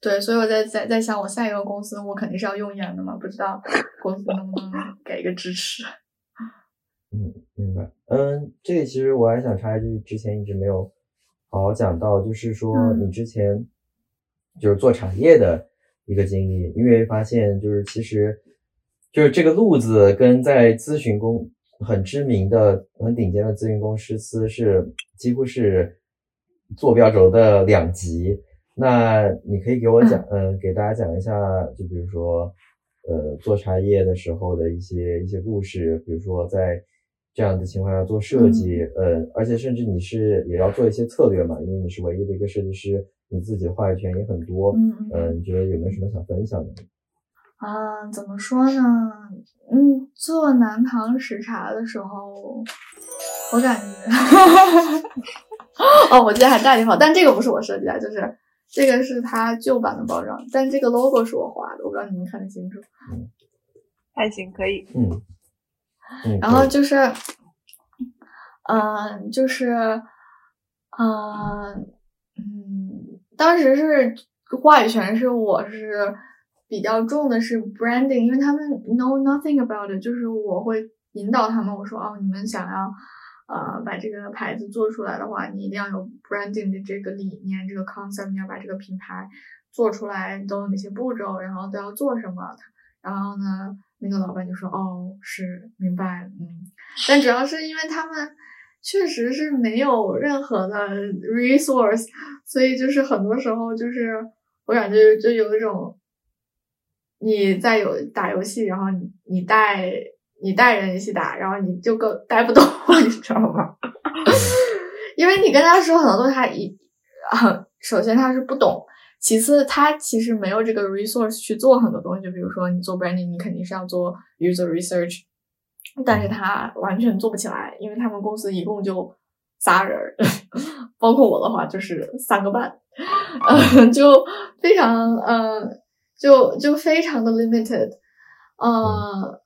对，所以我在在在想，我下一个公司我肯定是要用盐的嘛，不知道 公司能不能给一个支持。嗯，明白。嗯，这个其实我还想插一句，之前一直没有好好讲到，就是说你之前就是做产业的一个经历，因为发现就是其实就是这个路子跟在咨询公。很知名的、很顶尖的咨询公司是几乎是坐标轴的两极。那你可以给我讲，嗯，给大家讲一下，就比如说，呃，做茶叶的时候的一些一些故事，比如说在这样的情况下做设计，呃，而且甚至你是也要做一些策略嘛，因为你是唯一的一个设计师，你自己的话语权也很多。嗯嗯，你觉得有没有什么想分享的？啊，怎么说呢？嗯，做南唐时茶的时候，我感觉，哦，我记得还带了一套，但这个不是我设计的，就是这个是它旧版的包装，但这个 logo 是我画的，我不知道你们看得清楚。还行，可以。嗯。然后就是，嗯，就是，嗯嗯，当时是话语权是我是。比较重的是 branding，因为他们 know nothing about it，就是我会引导他们，我说哦，你们想要呃把这个牌子做出来的话，你一定要有 branding 的这个理念，这个 concept，你要把这个品牌做出来都有哪些步骤，然后都要做什么。然后呢，那个老板就说哦，是明白，嗯。但主要是因为他们确实是没有任何的 resource，所以就是很多时候就是我感觉就有一种。你在有打游戏，然后你你带你带人一起打，然后你就更带不动，你知道吗？因为你跟他说很多东西，他一很首先他是不懂，其次他其实没有这个 resource 去做很多东西。就比如说你做 branding，你肯定是要做 user research，但是他完全做不起来，因为他们公司一共就仨人，包括我的话就是三个半，嗯，就非常嗯。就就非常的 limited，呃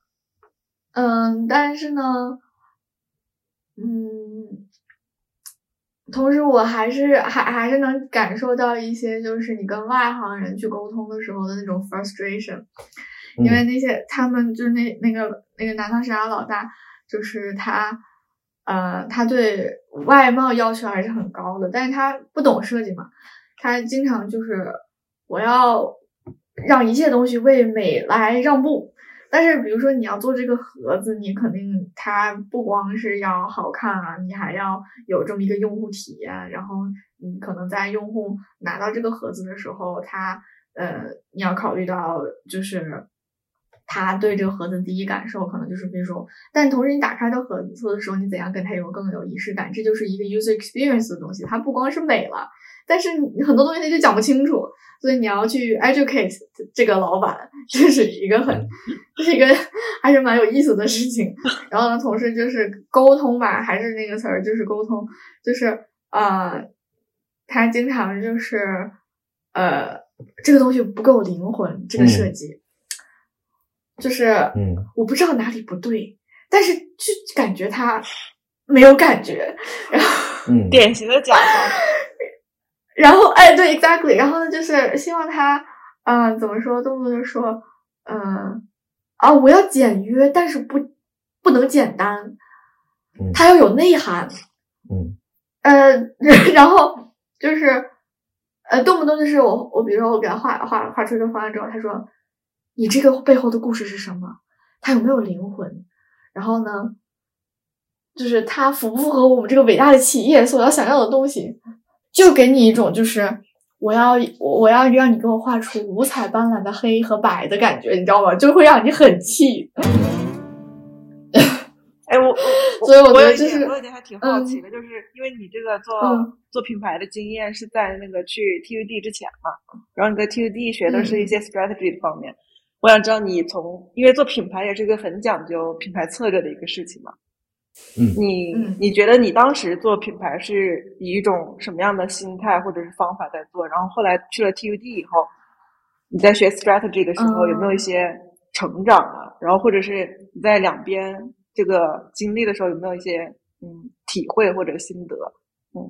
嗯，但是呢，嗯，同时我还是还还是能感受到一些，就是你跟外行人去沟通的时候的那种 frustration，因为那些他们就是那那个那个南方石茶老大，就是他，呃，他对外貌要求还是很高的，但是他不懂设计嘛，他经常就是我要。让一切东西为美来让步，但是比如说你要做这个盒子，你肯定它不光是要好看啊，你还要有这么一个用户体验。然后你可能在用户拿到这个盒子的时候，他呃，你要考虑到就是他对这个盒子第一感受可能就是 visual，但同时你打开这盒子的时候，你怎样跟它有更有仪式感，这就是一个 user experience 的东西。它不光是美了，但是你很多东西他就讲不清楚，所以你要去 educate 这个老板，这是一个很，这是一个还是蛮有意思的事情。然后呢，同时就是沟通吧，还是那个词儿，就是沟通，就是呃，他经常就是呃，这个东西不够灵魂，这个设计。就是，嗯，我不知道哪里不对，但是就感觉他没有感觉，然后，嗯，典型的甲方，然后，哎，对，exactly，然后呢，就是希望他，嗯，怎么说，动不动就说，嗯，啊，我要简约，但是不不能简单，他要有内涵，嗯，呃，然后就是，呃，动不动就是我，我比如说我给他画画画出一个方案之后，他说。你这个背后的故事是什么？它有没有灵魂？然后呢，就是它符不符合我们这个伟大的企业所要想要的东西？就给你一种就是我要我要让你给我画出五彩斑斓的黑和白的感觉，你知道吗？就会让你很气。哎，我所以我觉得就是我有点还挺好奇的，就是因为你这个做做品牌的经验是在那个去 TUD 之前嘛，然后你在 TUD 学的是一些 strategy 的方面。我想知道你从，因为做品牌也是一个很讲究品牌策略的一个事情嘛。嗯，你你觉得你当时做品牌是以一种什么样的心态或者是方法在做？然后后来去了 TUD 以后，你在学 strategy 的时候有没有一些成长啊？然后或者是你在两边这个经历的时候有没有一些嗯体会或者心得？嗯。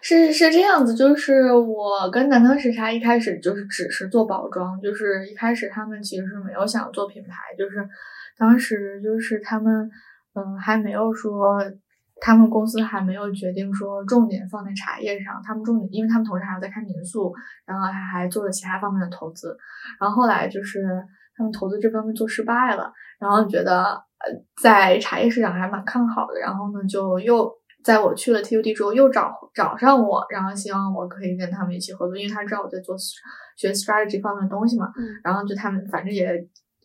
是是这样子，就是我跟南唐时差一开始就是只是做包装，就是一开始他们其实是没有想做品牌，就是当时就是他们嗯还没有说，他们公司还没有决定说重点放在茶叶上，他们重点因为他们同时还要在开民宿，然后还还做了其他方面的投资，然后后来就是他们投资这方面做失败了，然后觉得呃在茶叶市场还蛮看好的，然后呢就又。在我去了 TUD 之后，又找找上我，然后希望我可以跟他们一起合作，因为他知道我在做学 strategy 方面的东西嘛。嗯。然后就他们反正也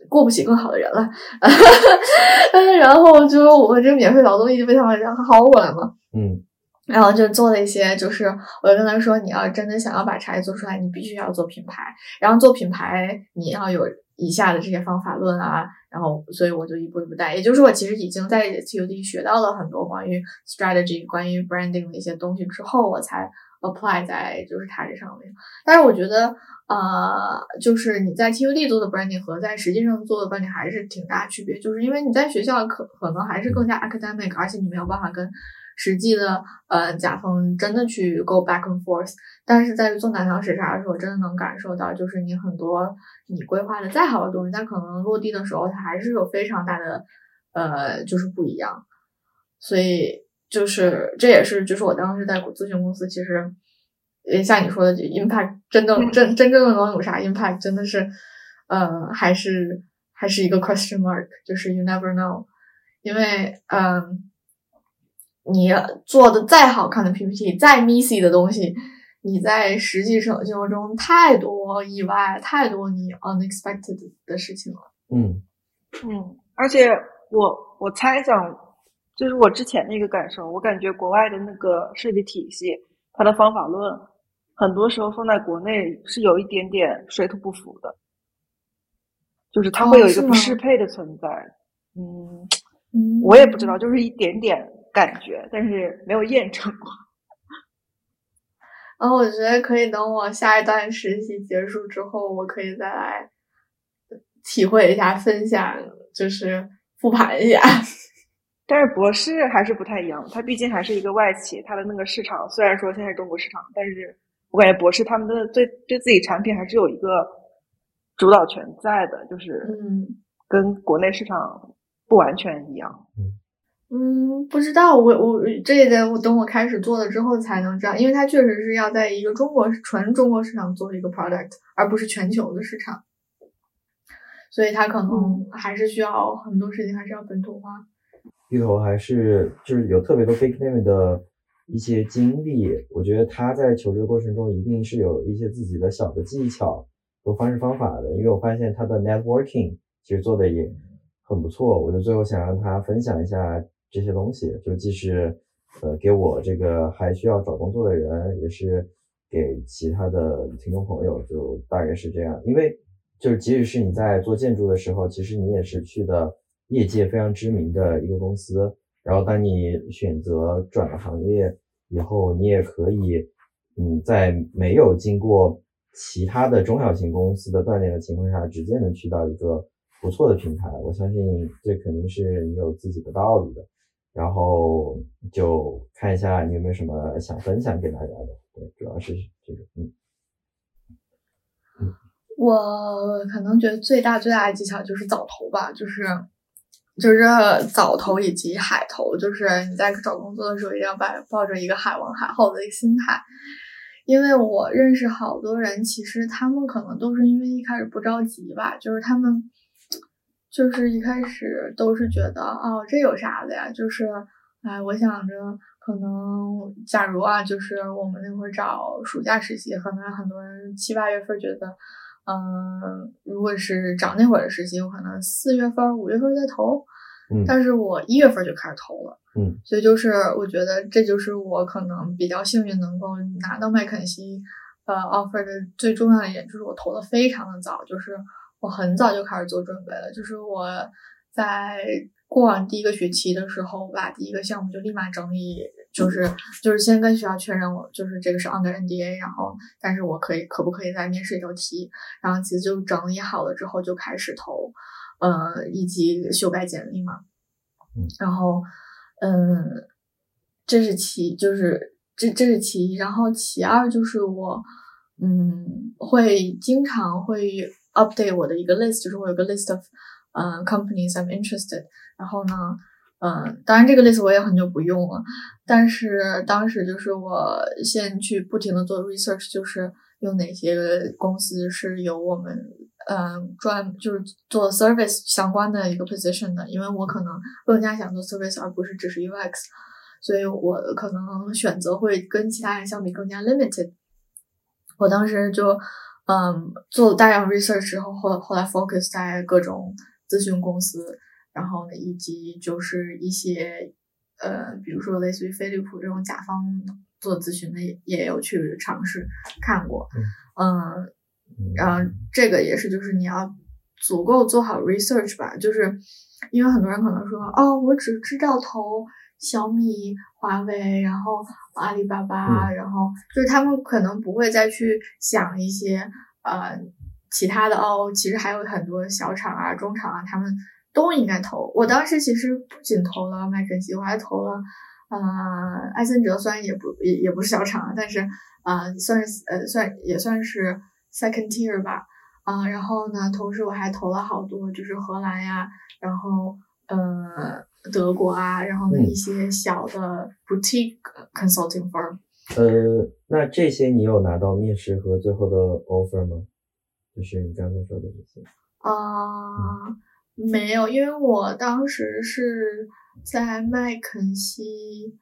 过不起更好的人了，然后就我这个免费劳动力就被他们薅过来嘛。嗯。然后就做了一些，就是我就跟他说，你要真的想要把茶叶做出来，你必须要做品牌。然后做品牌，你要有以下的这些方法论啊。然后，所以我就一步一步带，也就是我其实已经在 TUD 学到了很多关于 strategy、关于 branding 的一些东西之后，我才 apply 在就是它这上面。但是我觉得，呃，就是你在 TUD 做的 branding 和在实际上做的 branding 还是挺大区别，就是因为你在学校可可能还是更加 academic，而且你没有办法跟。实际的，呃，甲方真的去 go back and forth，但是在做南唐时差的时候，真的能感受到，就是你很多你规划的再好的东西，但可能落地的时候，它还是有非常大的，呃，就是不一样。所以，就是这也是，就是我当时在咨询公司，其实，像你说的就，impact 真的真真正的能有啥 impact，真的是，呃，还是还是一个 question mark，就是 you never know，因为，嗯。你做的再好看的 PPT，再 missy 的东西，你在实际生活中太多意外，太多你 unexpected 的事情了。嗯嗯，而且我我猜想，就是我之前的一个感受，我感觉国外的那个设计体系，它的方法论，很多时候放在国内是有一点点水土不服的，就是它会有一个不适配的存在。嗯，我也不知道，就是一点点。感觉，但是没有验证过。然 后我觉得可以等我下一段实习结束之后，我可以再来体会一下、分享，就是复盘一下。但是博士还是不太一样，他毕竟还是一个外企，它的那个市场虽然说现在是中国市场，但是我感觉博士他们的对对自己产品还是有一个主导权在的，就是嗯，跟国内市场不完全一样。嗯。嗯，不知道，我我这也得我等我开始做了之后才能知道，因为它确实是要在一个中国纯中国市场做一个 product，而不是全球的市场，所以它可能还是需要很多事情还是要本土化。芋头还是就是有特别多 big name 的一些经历，我觉得他在求职过程中一定是有一些自己的小的技巧和方式方法的，因为我发现他的 networking。其实做的也很不错。我就最后想让他分享一下这些东西，就既是呃给我这个还需要找工作的人，也是给其他的听众朋友，就大概是这样。因为就是即使是你在做建筑的时候，其实你也是去的业界非常知名的一个公司。然后当你选择转了行业以后，你也可以，嗯，在没有经过其他的中小型公司的锻炼的情况下，直接能去到一个不错的平台。我相信这肯定是你有自己的道理的。然后就看一下你有没有什么想分享给大家的。对，主要是这个，嗯。我可能觉得最大最大的技巧就是早投吧，就是就是早投以及海投，就是你在找工作的时候一定要抱抱着一个海王海后的一个心态，因为我认识好多人，其实他们可能都是因为一开始不着急吧，就是他们就是一开始都是觉得哦这有啥的呀，就是哎我想着可能假如啊，就是我们那会儿找暑假实习，可能很多人七八月份觉得。嗯，如果是找那会儿的实习，我可能四月份、五月份再投，嗯，但是我一月份就开始投了，嗯，所以就是我觉得这就是我可能比较幸运能够拿到麦肯锡呃 offer 的最重要的一点，就是我投的非常的早，就是我很早就开始做准备了，就是我在过完第一个学期的时候，把第一个项目就立马整理。就是就是先跟学校确认我就是这个是 under NDA，然后但是我可以可不可以在面试里头提，然后其实就整理好了之后就开始投，呃以及修改简历嘛，然后嗯这是其就是这这是其一，然后其二就是我嗯会经常会 update 我的一个 list，就是我有个 list of 嗯 companies I'm interested，然后呢。嗯，当然这个 list 我也很久不用了，但是当时就是我先去不停的做 research，就是有哪些公司是有我们嗯专就是做 service 相关的一个 position 的，因为我可能更加想做 service 而不是只是 UX，所以我可能选择会跟其他人相比更加 limited。我当时就嗯做大量 research 之后，后后来 focus 在各种咨询公司。然后呢，以及就是一些呃，比如说类似于飞利浦这种甲方做咨询的，也也有去尝试看过，嗯，然后这个也是，就是你要足够做好 research 吧，就是因为很多人可能说，哦，我只知道投小米、华为，然后阿里巴巴，然后就是他们可能不会再去想一些呃其他的哦，其实还有很多小厂啊、中厂啊，他们。都应该投。我当时其实不仅投了麦肯锡，我还投了，呃，埃森哲，虽然也不也也不是小厂，但是啊，算是呃算也算是 second tier 吧，啊，然后呢，同时我还投了好多，就是荷兰呀，然后呃德国啊，然后呢一些小的 boutique consulting firm。呃，那这些你有拿到面试和最后的 offer 吗？就是你刚才说的这些。啊。没有，因为我当时是在麦肯锡，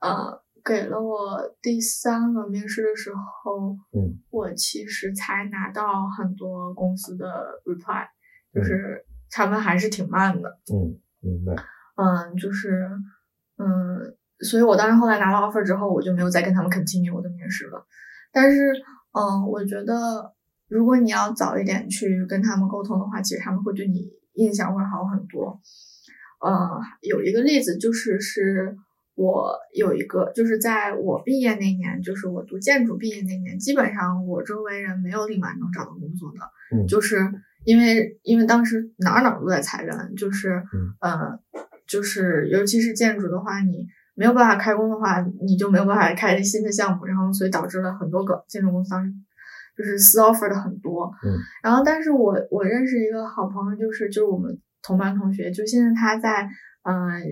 呃，给了我第三轮面试的时候，嗯，我其实才拿到很多公司的 reply，就是他们还是挺慢的，嗯，明白，嗯，就是，嗯，所以我当时后来拿了 offer 之后，我就没有再跟他们 continue 我的面试了，但是，嗯，我觉得如果你要早一点去跟他们沟通的话，其实他们会对你。印象会好很多，呃，有一个例子就是是我有一个，就是在我毕业那年，就是我读建筑毕业那年，基本上我周围人没有立马能找到工作的，嗯，就是因为因为当时哪儿哪儿都在裁员，就是呃，就是尤其是建筑的话，你没有办法开工的话，你就没有办法开新的项目，然后所以导致了很多个建筑公司当时。就是私 offer 的很多，嗯，然后但是我我认识一个好朋友，就是就是我们同班同学，就现在他在嗯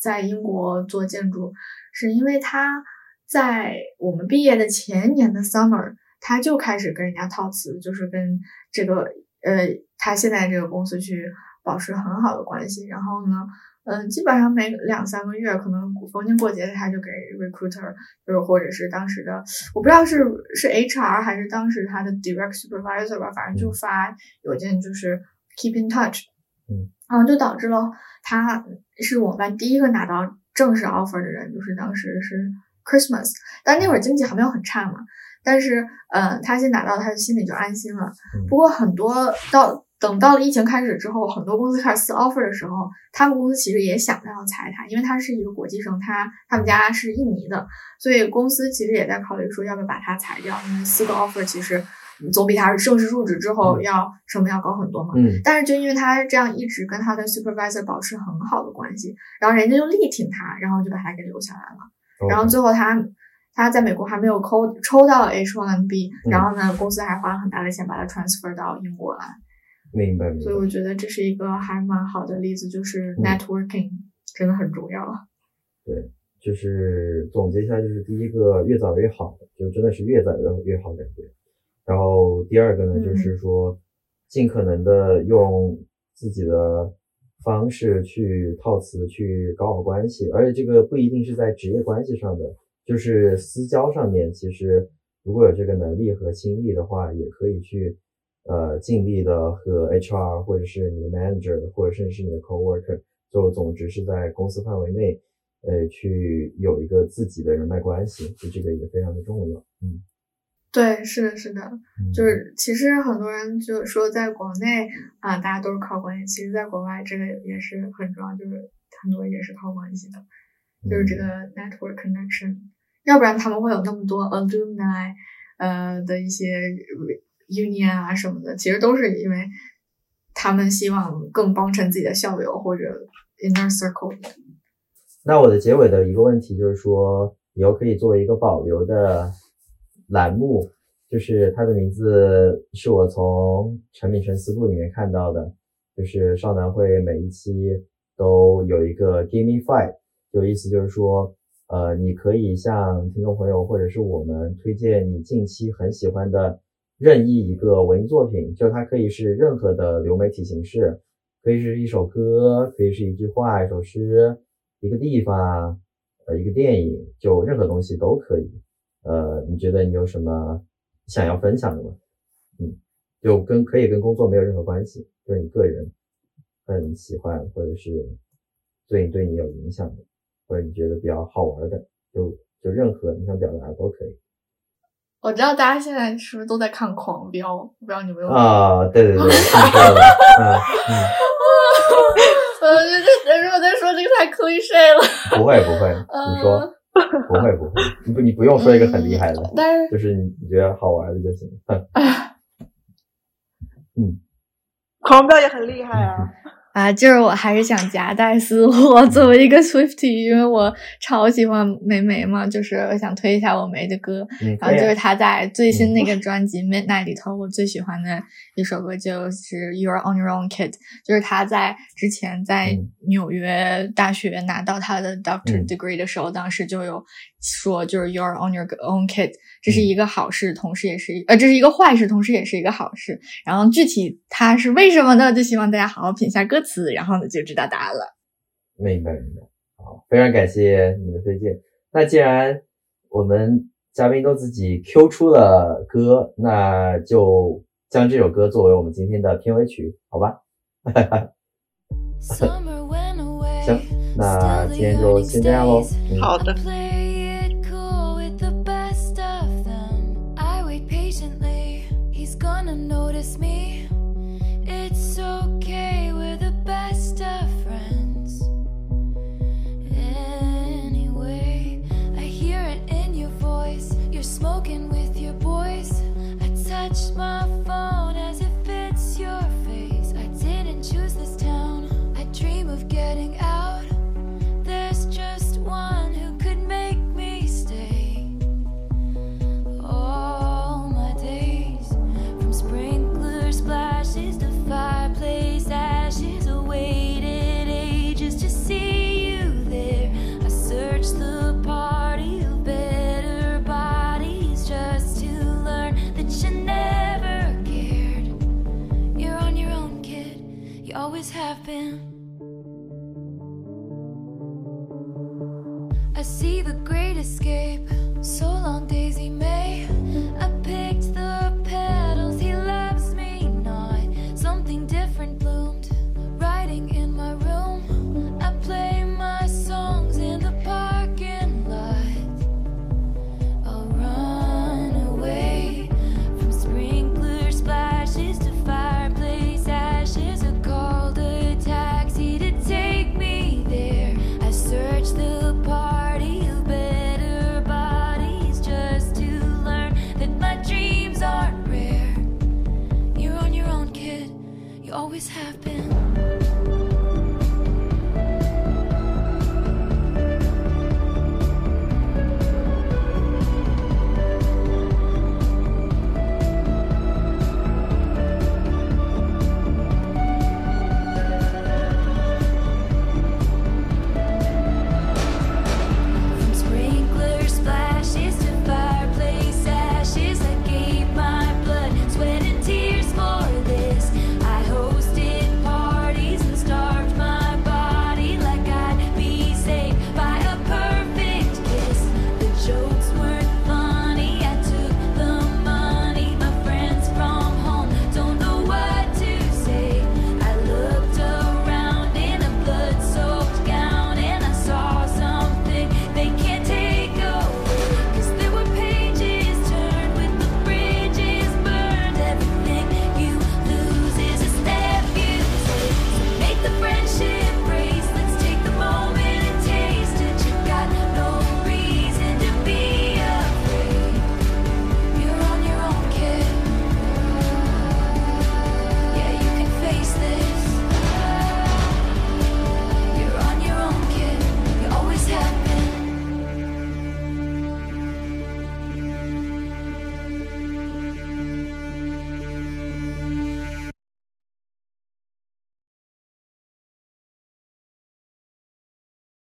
在英国做建筑，是因为他在我们毕业的前年的 summer，他就开始跟人家套词，就是跟这个呃他现在这个公司去保持很好的关系，然后呢。嗯，基本上每两三个月，可能逢年过节他就给 recruiter，就是或者是当时的，我不知道是是 HR 还是当时他的 direct supervisor 吧，反正就发邮件，就是 keep in touch，嗯，然后就导致了他是我们班第一个拿到正式 offer 的人，就是当时是 Christmas，但那会儿经济还没有很差嘛，但是嗯，他先拿到，他心里就安心了。嗯。不过很多到等到了疫情开始之后，很多公司开始撕 offer 的时候，他们公司其实也想着要裁他，因为他是一个国际生，他他们家是印尼的，所以公司其实也在考虑说要不要把他裁掉，因为撕个 offer 其实总比他正式入职之后嗯要成本要高很多嘛。嗯但是就因为他这样一直跟他的 supervisor 保持很好的关系，然后人家就力挺他，然后就把他给留下来了。然后最后他他在美国还没有抽抽到 H1B，、嗯然后呢，公司还花了很大的钱把他 transfer 到英国来。明白明白所以。我觉得这是一个还蛮好的例子，就是嗯 networking 真的很重要。对就是总结一下，就是第一个越早越好，就真的是越早越越好感觉。然后第二个呢，嗯就是说尽可能的用自己的方式去套词，去搞好关系，而且这个不一定是在职业关系上的，就是私交上面，其实如果有这个能力和心力的话，也可以去呃尽力的和 HR 或者是你的 manager 或者甚至是你的 coworker，就总之是在公司范围内。呃，去有一个自己的人脉关系，就这个也非常的重要。嗯，对，是的，是的，嗯就是其实很多人就说在国内啊，大家都是靠关系，其实在国外这个也是很重要，就是很多也是靠关系的，就是这个嗯 network connection，要不然他们会有那么多 alumni，呃的一些 union 啊什么的，其实都是因为他们希望更帮衬自己的校友或者 inner circle。那我的结尾的一个问题就是说，以后可以作为一个保留的栏目，就是它的名字是我从产品沉思录里面看到的，就是少男会每一期都有一个 gimme Five，就意思就是说，呃，你可以向听众朋友或者是我们推荐你近期很喜欢的任意一个文艺作品，就它可以是任何的流媒体形式，可以是一首歌，可以是一句话、一首诗。一个地方，呃，一个电影，就任何东西都可以。呃，你觉得你有什么想要分享的吗？嗯，就跟可以跟工作没有任何关系，就是你个人很喜欢，或者是对你对你有影响的，或者你觉得比较好玩的，就就任何你想表达的都可以。我知道大家现在是不是都在看《狂飙》？我不知道你们有没有啊，对对对，听说了，嗯嗯，呃，这这如果再说这个太 cliche 了。不会 不会，你说不会不会，你不你不用说一个很厉害的，嗯但是就是你你觉得好玩的就行。哼嗯，狂飙也很厉害啊！啊，就是我还是想夹带私货，作为一个 Swiftie，因为我超喜欢霉霉嘛，就是我想推一下我霉的歌。嗯，然后就是可以啊她在最新那 个专辑《Midnight》里头，我最喜欢的一首歌就是《You're on Your Own Kid》，就是他在之前在嗯纽约大学拿到他的 Doctor 嗯 Degree 的时候，当时就有说，就是 You're on Your Own Kid，这嗯是一个好事，同时也是一呃，这是一个坏事，同时也是一个好事。然后具体它是为什么呢？就希望大家好好品一下歌词，然后呢就知道答案了。明白明白，好，非常感谢你的推荐。那既然我们嘉宾都自己 Q 出了歌，那就将这首歌作为我们今天的片尾曲，好吧？行，那今天就先这样喽。嗯，好的